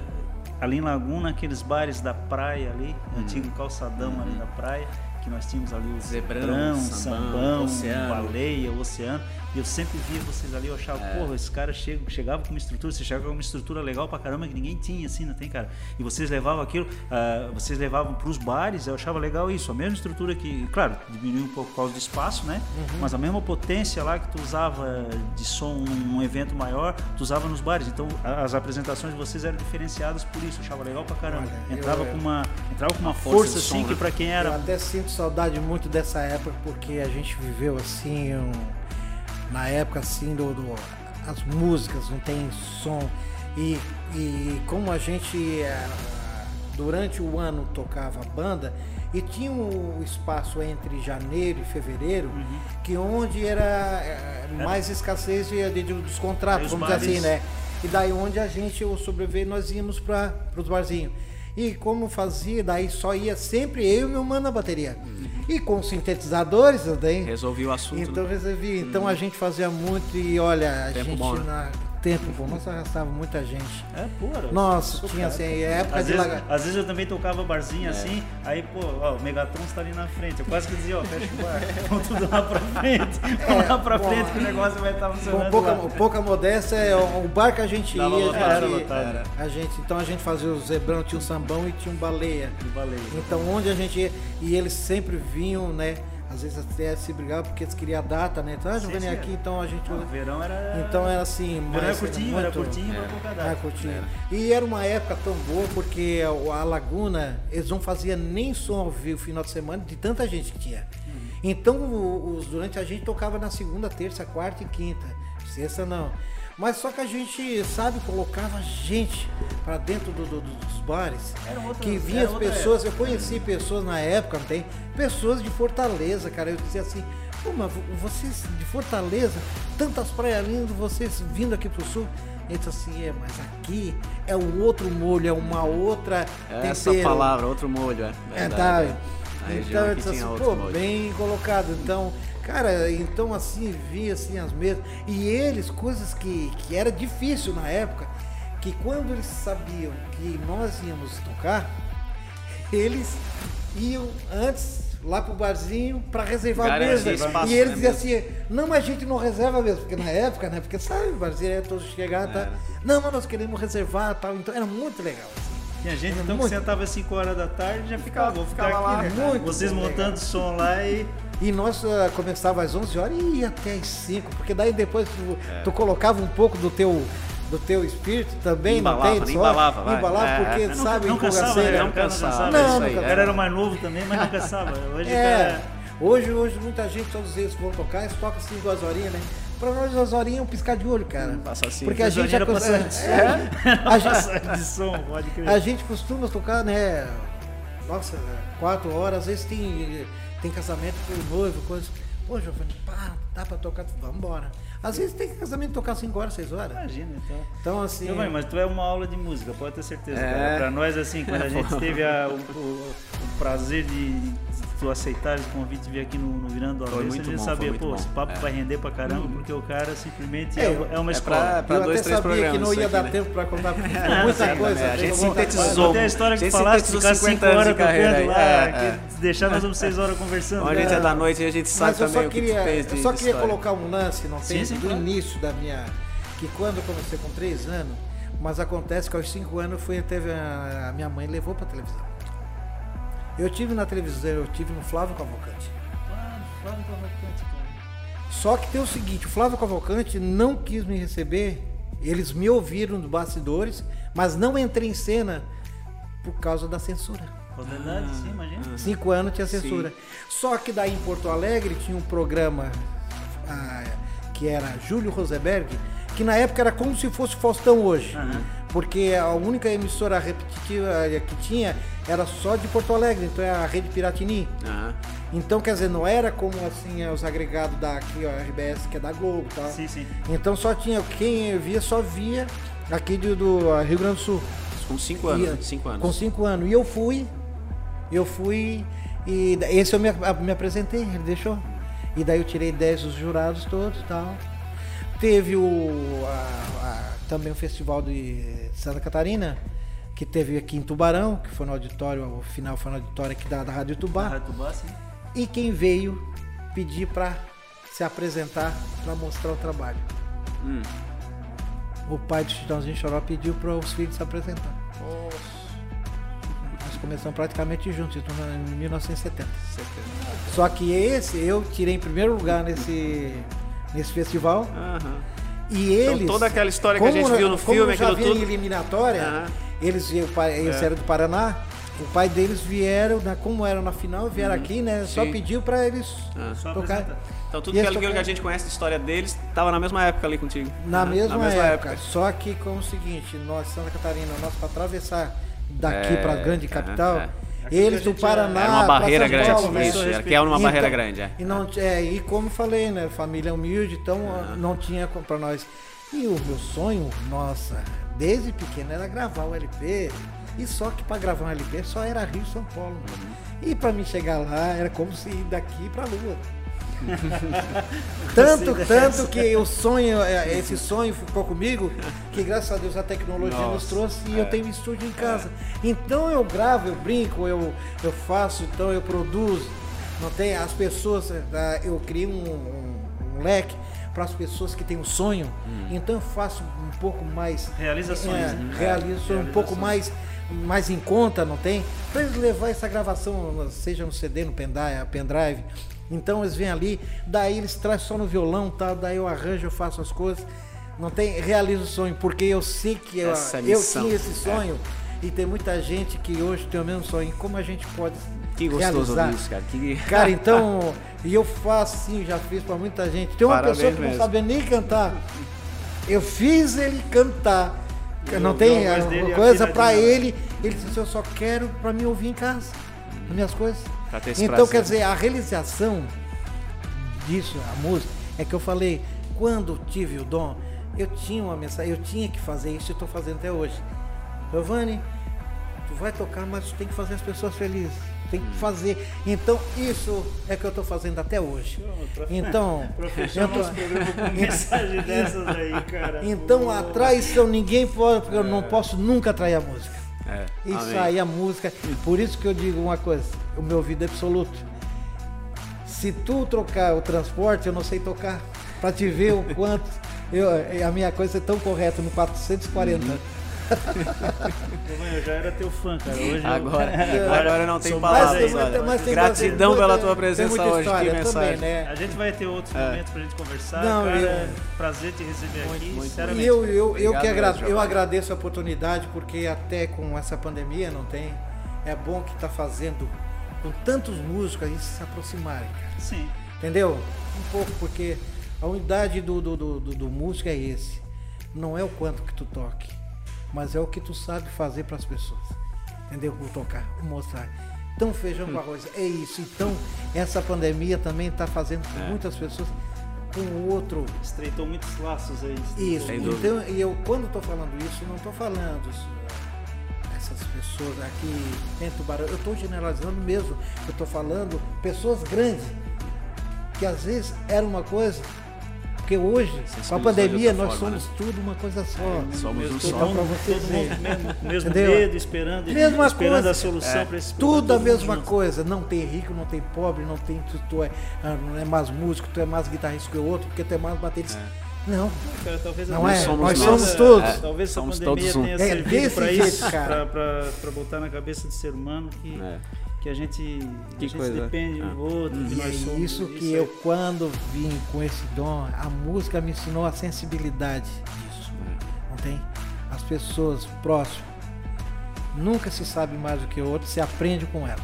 ali em Laguna, aqueles bares da praia ali, antigo calçadão ali da praia, que nós tínhamos ali o Zebrão, Zebrão, Sambão, Sambão, Oceano. Baleia, Oceano, e eu sempre via vocês ali, eu achava, porra, esses caras chegam, chegavam com uma estrutura, você chegava com uma estrutura legal pra caramba que ninguém tinha, assim, não tem, cara? E vocês levavam aquilo, ah, vocês levavam pros bares, eu achava legal isso, a mesma estrutura que, claro, diminuiu um pouco por causa do espaço, né? Mas a mesma potência lá que tu usava de som num evento maior, tu usava nos bares. Então as apresentações de vocês eram diferenciadas por isso, eu achava legal pra caramba. Olha, eu- entrava eu- com uma, entrava com uma força assim som, que né? pra quem Eu era até sinto saudade muito dessa época, porque a gente viveu assim, um- na época assim, do, do- as músicas não tem som. E, e como a gente eh, durante o ano tocava banda, e tinha um espaço entre janeiro e fevereiro, Uhum. que onde era eh, mais escassez de, de- dos contratos, vamos dizer assim, bares- né? E daí onde a gente, o sobreviver, nós íamos para os barzinhos. E como fazia, daí só ia sempre eu e meu mano na bateria. E com sintetizadores também. Resolvi o assunto. Então né? resolvi. Então a gente fazia muito e olha, a Tempo gente bom, né? na tempo bom, nós arrastava muita gente. É, porra. Nossa, tinha assim, época Às de vezes, lagar. às vezes eu também tocava É. barzinho assim, aí, pô, ó, o Megatron está ali na frente. Eu quase que dizia, ó, fecha o bar, vamos tudo lá pra frente. Vamos lá pra É, bom, frente que o negócio vai estar Com funcionando. pouca, lá. pouca modéstia, é o bar que a gente ia, Dava a lotado, gente, era lotado. a gente, então a gente fazia o zebrão, tinha o sambão e tinha um baleia. Do baleia. Então onde a gente ia, e eles sempre vinham, né? Às vezes até se brigavam porque eles queriam a data, né? Então, ah, Sim, sim, aqui, então a gente. O verão era. Então era assim, verão era curtinho, era muito- curtinho, era pouca Era data. curtinho. E era uma época tão boa porque a, Laguna, eles não faziam nem som ao vivo final de semana de tanta gente que tinha. Então o- os, durante a gente tocava na segunda, terça, quarta e quinta. Sexta não. Mas só que a gente, sabe, colocava gente para dentro do- do- dos bares. Era outra- que vinha era as pessoas, eu conheci pessoas na época, não tem? Pessoas de Fortaleza, cara. Eu dizia assim, Pô, mas vo- vocês de Fortaleza, tantas praias lindas, vocês vindo aqui pro sul. Ele disse assim, é, mas aqui é um outro molho, é uma outra Essa tempero. palavra, outro molho, é. É, Verdade, tá. é. A região Então eu disse assim, pô, molho. bem colocado. Então, cara, então assim, via assim as mesas. E eles, coisas que, que era difícil na época, que quando eles sabiam que nós íamos tocar, eles iam antes lá pro barzinho para reservar a Garantir mesa. espaço, e eles né, diziam assim, não, mas a gente não reserva mesmo, porque na época, né? Porque sabe, o barzinho é todos chegar, tá? Era. Não, mas nós queremos reservar tal. Então era muito legal. assim. Tinha gente Era então muito- que sentava às 5 horas da tarde e já ficava, vou ficar ficava aqui, lá, né? muito Vocês montando som lá e E nós ah, começava às 11 horas e ia até às 5, porque daí depois tu, É. tu colocava um pouco do teu do teu espírito também, Embalava, não tem? Só- Embalava, vai. Embalava, É, porque é. sabe, não cansava, empolgaceira. né? não O cara cansava, Não, isso aí. nunca- O cara era mais novo também, mas não cansava. Hoje, É, cara, hoje, hoje muita gente, todos eles vão tocar, eles tocam assim duas horinhas, né? Pra nós, duas horinhas é um piscar de olho, cara. Passa assim. Porque a gente, horinhas acos- era passagem de é, a, gente, de som, pode crer. a gente costuma tocar, né? Nossa, quatro horas, às vezes tem, tem casamento com o noivo, coisa. Pô, Giovanni, pá, dá pra tocar, vamos embora. Às vezes tem casamento tocar cinco horas, seis horas. Imagina, então. Então, assim. Giovanni, mas tu é uma aula de música, pode ter certeza. É. Cara. Pra nós, assim, quando a gente teve a- o, o- o prazer de tu aceitar esse convite e vir aqui no, no Virando Foi Avesso, a gente bom, sabia, pô, bom. esse papo É. vai render pra caramba, porque o cara simplesmente É, é, é uma é escola. pra- pra eu dois, até três sabia que não ia isso dar aqui, né? tempo pra contar muita Sim, coisa. né? A gente muita sintetizou. Até a história que falaste, ficar 50 cinco anos de horas carreira tocando lá, É, que deixar nós vamos seis horas conversando. A gente é da noite e a gente sabe também o que tu fez de eu só de queria colocar um lance, não tem, do início da minha. Que quando eu comecei com três anos, mas acontece que aos cinco anos eu fui, teve a, a minha mãe levou pra televisão. Eu tive na televisão, eu tive no Flávio Cavalcante. Só que tem o seguinte, o Flávio Cavalcante não quis me receber, eles me ouviram nos bastidores, mas não entrei em cena por causa da censura. Verdade, sim, imagina. Cinco anos tinha censura. Só que daí em Porto Alegre tinha um programa ah, que era Júlio Rosenberg, que na época era como se fosse Faustão hoje. Aham. Porque a única emissora repetitiva eh, que tinha era só de Porto Alegre, então é a Rede Piratini. Aham. Então, quer dizer, não era como assim eh, os agregados da aqui, ó, RBS, que é da Globo e tal. Sim, sim. Então só tinha, quem via, só via aqui do, do Rio Grande do Sul. Com 5 anos, E, né? Cinco anos. Com cinco anos. E eu fui, eu fui, e esse eu me, me apresentei, ele deixou. E daí eu tirei 10 dos jurados todos e tal. Teve o, a- também o festival de Santa Catarina, que teve aqui em Tubarão, que foi no auditório, o final foi no auditório aqui da, da Rádio Tubá. Rádio Tubá, sim. E quem veio pedir para se apresentar, para mostrar o trabalho. Hum. O pai do Chitãozinho Choró pediu para os filhos se apresentar. Nós começamos praticamente juntos, em 1970. Só que esse eu tirei em primeiro lugar nesse, nesse festival. Aham. E eles. toda aquela história que a como- gente viu no como filme, já aquilo tudo. eliminatória, Aham. eles, o pai- eles eram do Paraná. O pai deles vieram, na, como eram na final, vieram aqui, né? Só Uhum. Sim. pediu para eles Ah. Só tocar. Então tudo que, eles aquilo que a gente conhece da história deles estava na mesma época ali contigo. Na, Né? mesma, época, Só que com o seguinte, nós, Santa Catarina, nós para atravessar daqui É, para a grande é, capital, é. Eles do gente Paraná. Era uma barreira grande, Paulo, né? isso, era, que era uma Então, barreira grande, é. E, não, é, e como falei, né? Família humilde, então não tinha para nós. E o meu sonho, nossa, desde pequeno era gravar o LP. E só que para gravar um LP só era Rio e São Paulo. né? E para mim chegar lá era como se ir daqui para a Lua. tanto, tanto que o sonho, é, esse sonho ficou comigo, que graças a Deus a tecnologia nos Nossa, trouxe e é. eu tenho um estúdio em casa. Então eu gravo, eu brinco, eu, eu faço, então eu produzo. Não tem as pessoas, ah, eu criei um, um- um leque para as pessoas que têm um sonho. Então eu faço um pouco mais Realizações, é, né? realizo um pouco mais mais em conta, não tem? Para eles levar essa gravação, seja no CD, no pendrive, pendrive. Então eles vêm ali, daí eles trazem só no violão, tal, daí eu arranjo, eu faço as coisas. Não tem, realizo o sonho, porque eu sei que eu, Essa eu tinha esse é. sonho e tem muita gente que hoje tem o mesmo sonho. Como a gente pode Que gostoso realizar? isso, cara. Que... Cara, então, e eu faço sim, já fiz pra muita gente. Tem uma Parabéns pessoa que não mesmo. sabia nem cantar. Eu fiz ele cantar. Não Deu- tem coisa pra afinadinha. ele. Ele disse, eu só quero pra me ouvir em casa. As minhas coisas. Pra ter esse Então, prazer. quer dizer, a realização disso, a música, é que eu falei, quando tive o dom, eu tinha uma mensagem, eu tinha que fazer isso e estou fazendo até hoje. Giovanni, tu vai tocar, mas tu tem que fazer as pessoas felizes. Tem Hum. que fazer. Então, isso é que eu estou fazendo até hoje. Então, programa com mensagem dessas aí, cara. então a traição ninguém pode, porque eu não posso nunca trair a música. É, Isso amém. aí, a música. Por isso que eu digo uma coisa: o meu ouvido é absoluto. Se tu trocar o transporte, eu não sei tocar. Pra te ver o quanto. Eu, a minha coisa é tão correta no 440. Giovanni, eu já era teu fã, cara. Hoje eu- Agora, agora não tem palavras. mas tem Gratidão pela tua tem presença hoje. história que também, mensagem. né? A gente vai ter outros É. momentos pra gente conversar. Não, cara, eu- prazer te receber aqui, muito, sinceramente. Eu, eu, eu, Obrigado que agra- mesmo, eu agradeço a oportunidade, porque até com essa pandemia não tem. É bom que está fazendo com tantos músicos aí se aproximarem, cara. Sim. Entendeu? Um pouco, porque a unidade do, do, do, do, do músico é esse. Não é o quanto que tu toque, mas é o que tu sabe fazer para as pessoas. Entendeu? Vou tocar, vou mostrar. Então, feijão com arroz, é isso. Então, essa pandemia também está fazendo com É. muitas pessoas com o outro Estreitou muitos laços aí. isso. Então, e eu quando estou falando isso, não estou falando isso, essas pessoas aqui em Tubarão. Eu estou generalizando mesmo. Eu estou falando pessoas grandes que às vezes era uma coisa. Porque hoje, com a pandemia, nós forma, somos tudo uma coisa só. Somos um Mesmo, só. Então, vocês mundo mesmo, mesmo medo, esperando, Mesma esperando coisa. a solução É. para esse Tudo todo a mesma junto. coisa. Não tem rico, não tem pobre, não tem tu, tu é, ah, não é mais músico, tu é mais guitarrista que o outro, porque tu é mais baterista. Não, Cara, talvez a Não é? Somos Nós nós. somos todos. É. Talvez essa Somos pandemia todos um. tenha É servido para jeito, isso, cara. para botar na cabeça do ser humano que, É. que a gente, Que a gente coisa. depende Ah. do outro, que E nós é somos. isso que eu, quando vim com esse dom, a música me ensinou a sensibilidade disso. Não tem? As pessoas próximas nunca se sabe mais do que o outro, se aprende com ela.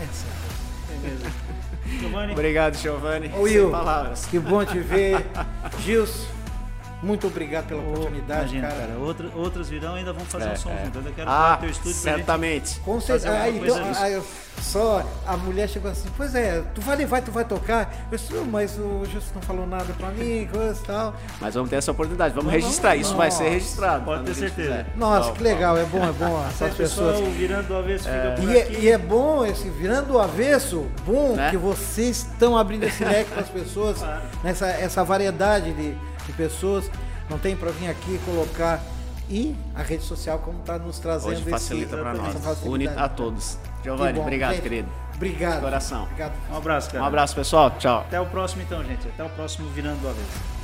Essa é a coisa. É mesmo. Giovanni, Obrigado, Giovanni. Will, Sem palavras. que bom te ver. Gilson, muito obrigado pela oportunidade, imagina, cara. cara, outra, outras virão ainda vão fazer É, um som é. junto. Eu ainda quero Ah, ah, teu estúdio certamente. Com certeza. alguma Aí, coisa então, aí eu- só a mulher chegou assim, pois é, tu vai levar, tu vai tocar. Eu disse, "Não, mas o Gilson não falou nada pra mim, coisa e tal. Mas vamos ter essa oportunidade. Vamos Vamos, registrar. Isso vai ser nossa, registrado. pode ter certeza. Nossa, Vamos, que legal, é bom, é bom essas o pessoas. virando do avesso fica por E é, e é bom esse virando do avesso, bom Né? que vocês estão abrindo esse leque para as pessoas, Claro. nessa essa variedade de, de pessoas. Não tem para vir aqui colocar. E a rede social, como está nos trazendo Hoje facilita para nós. Une a todos. Giovanni, obrigado, gente. querido. Obrigado. Coração. Obrigado. Um abraço, cara. Um abraço, pessoal. Tchau. Até o próximo então, gente. Até o próximo Virando do Avesso.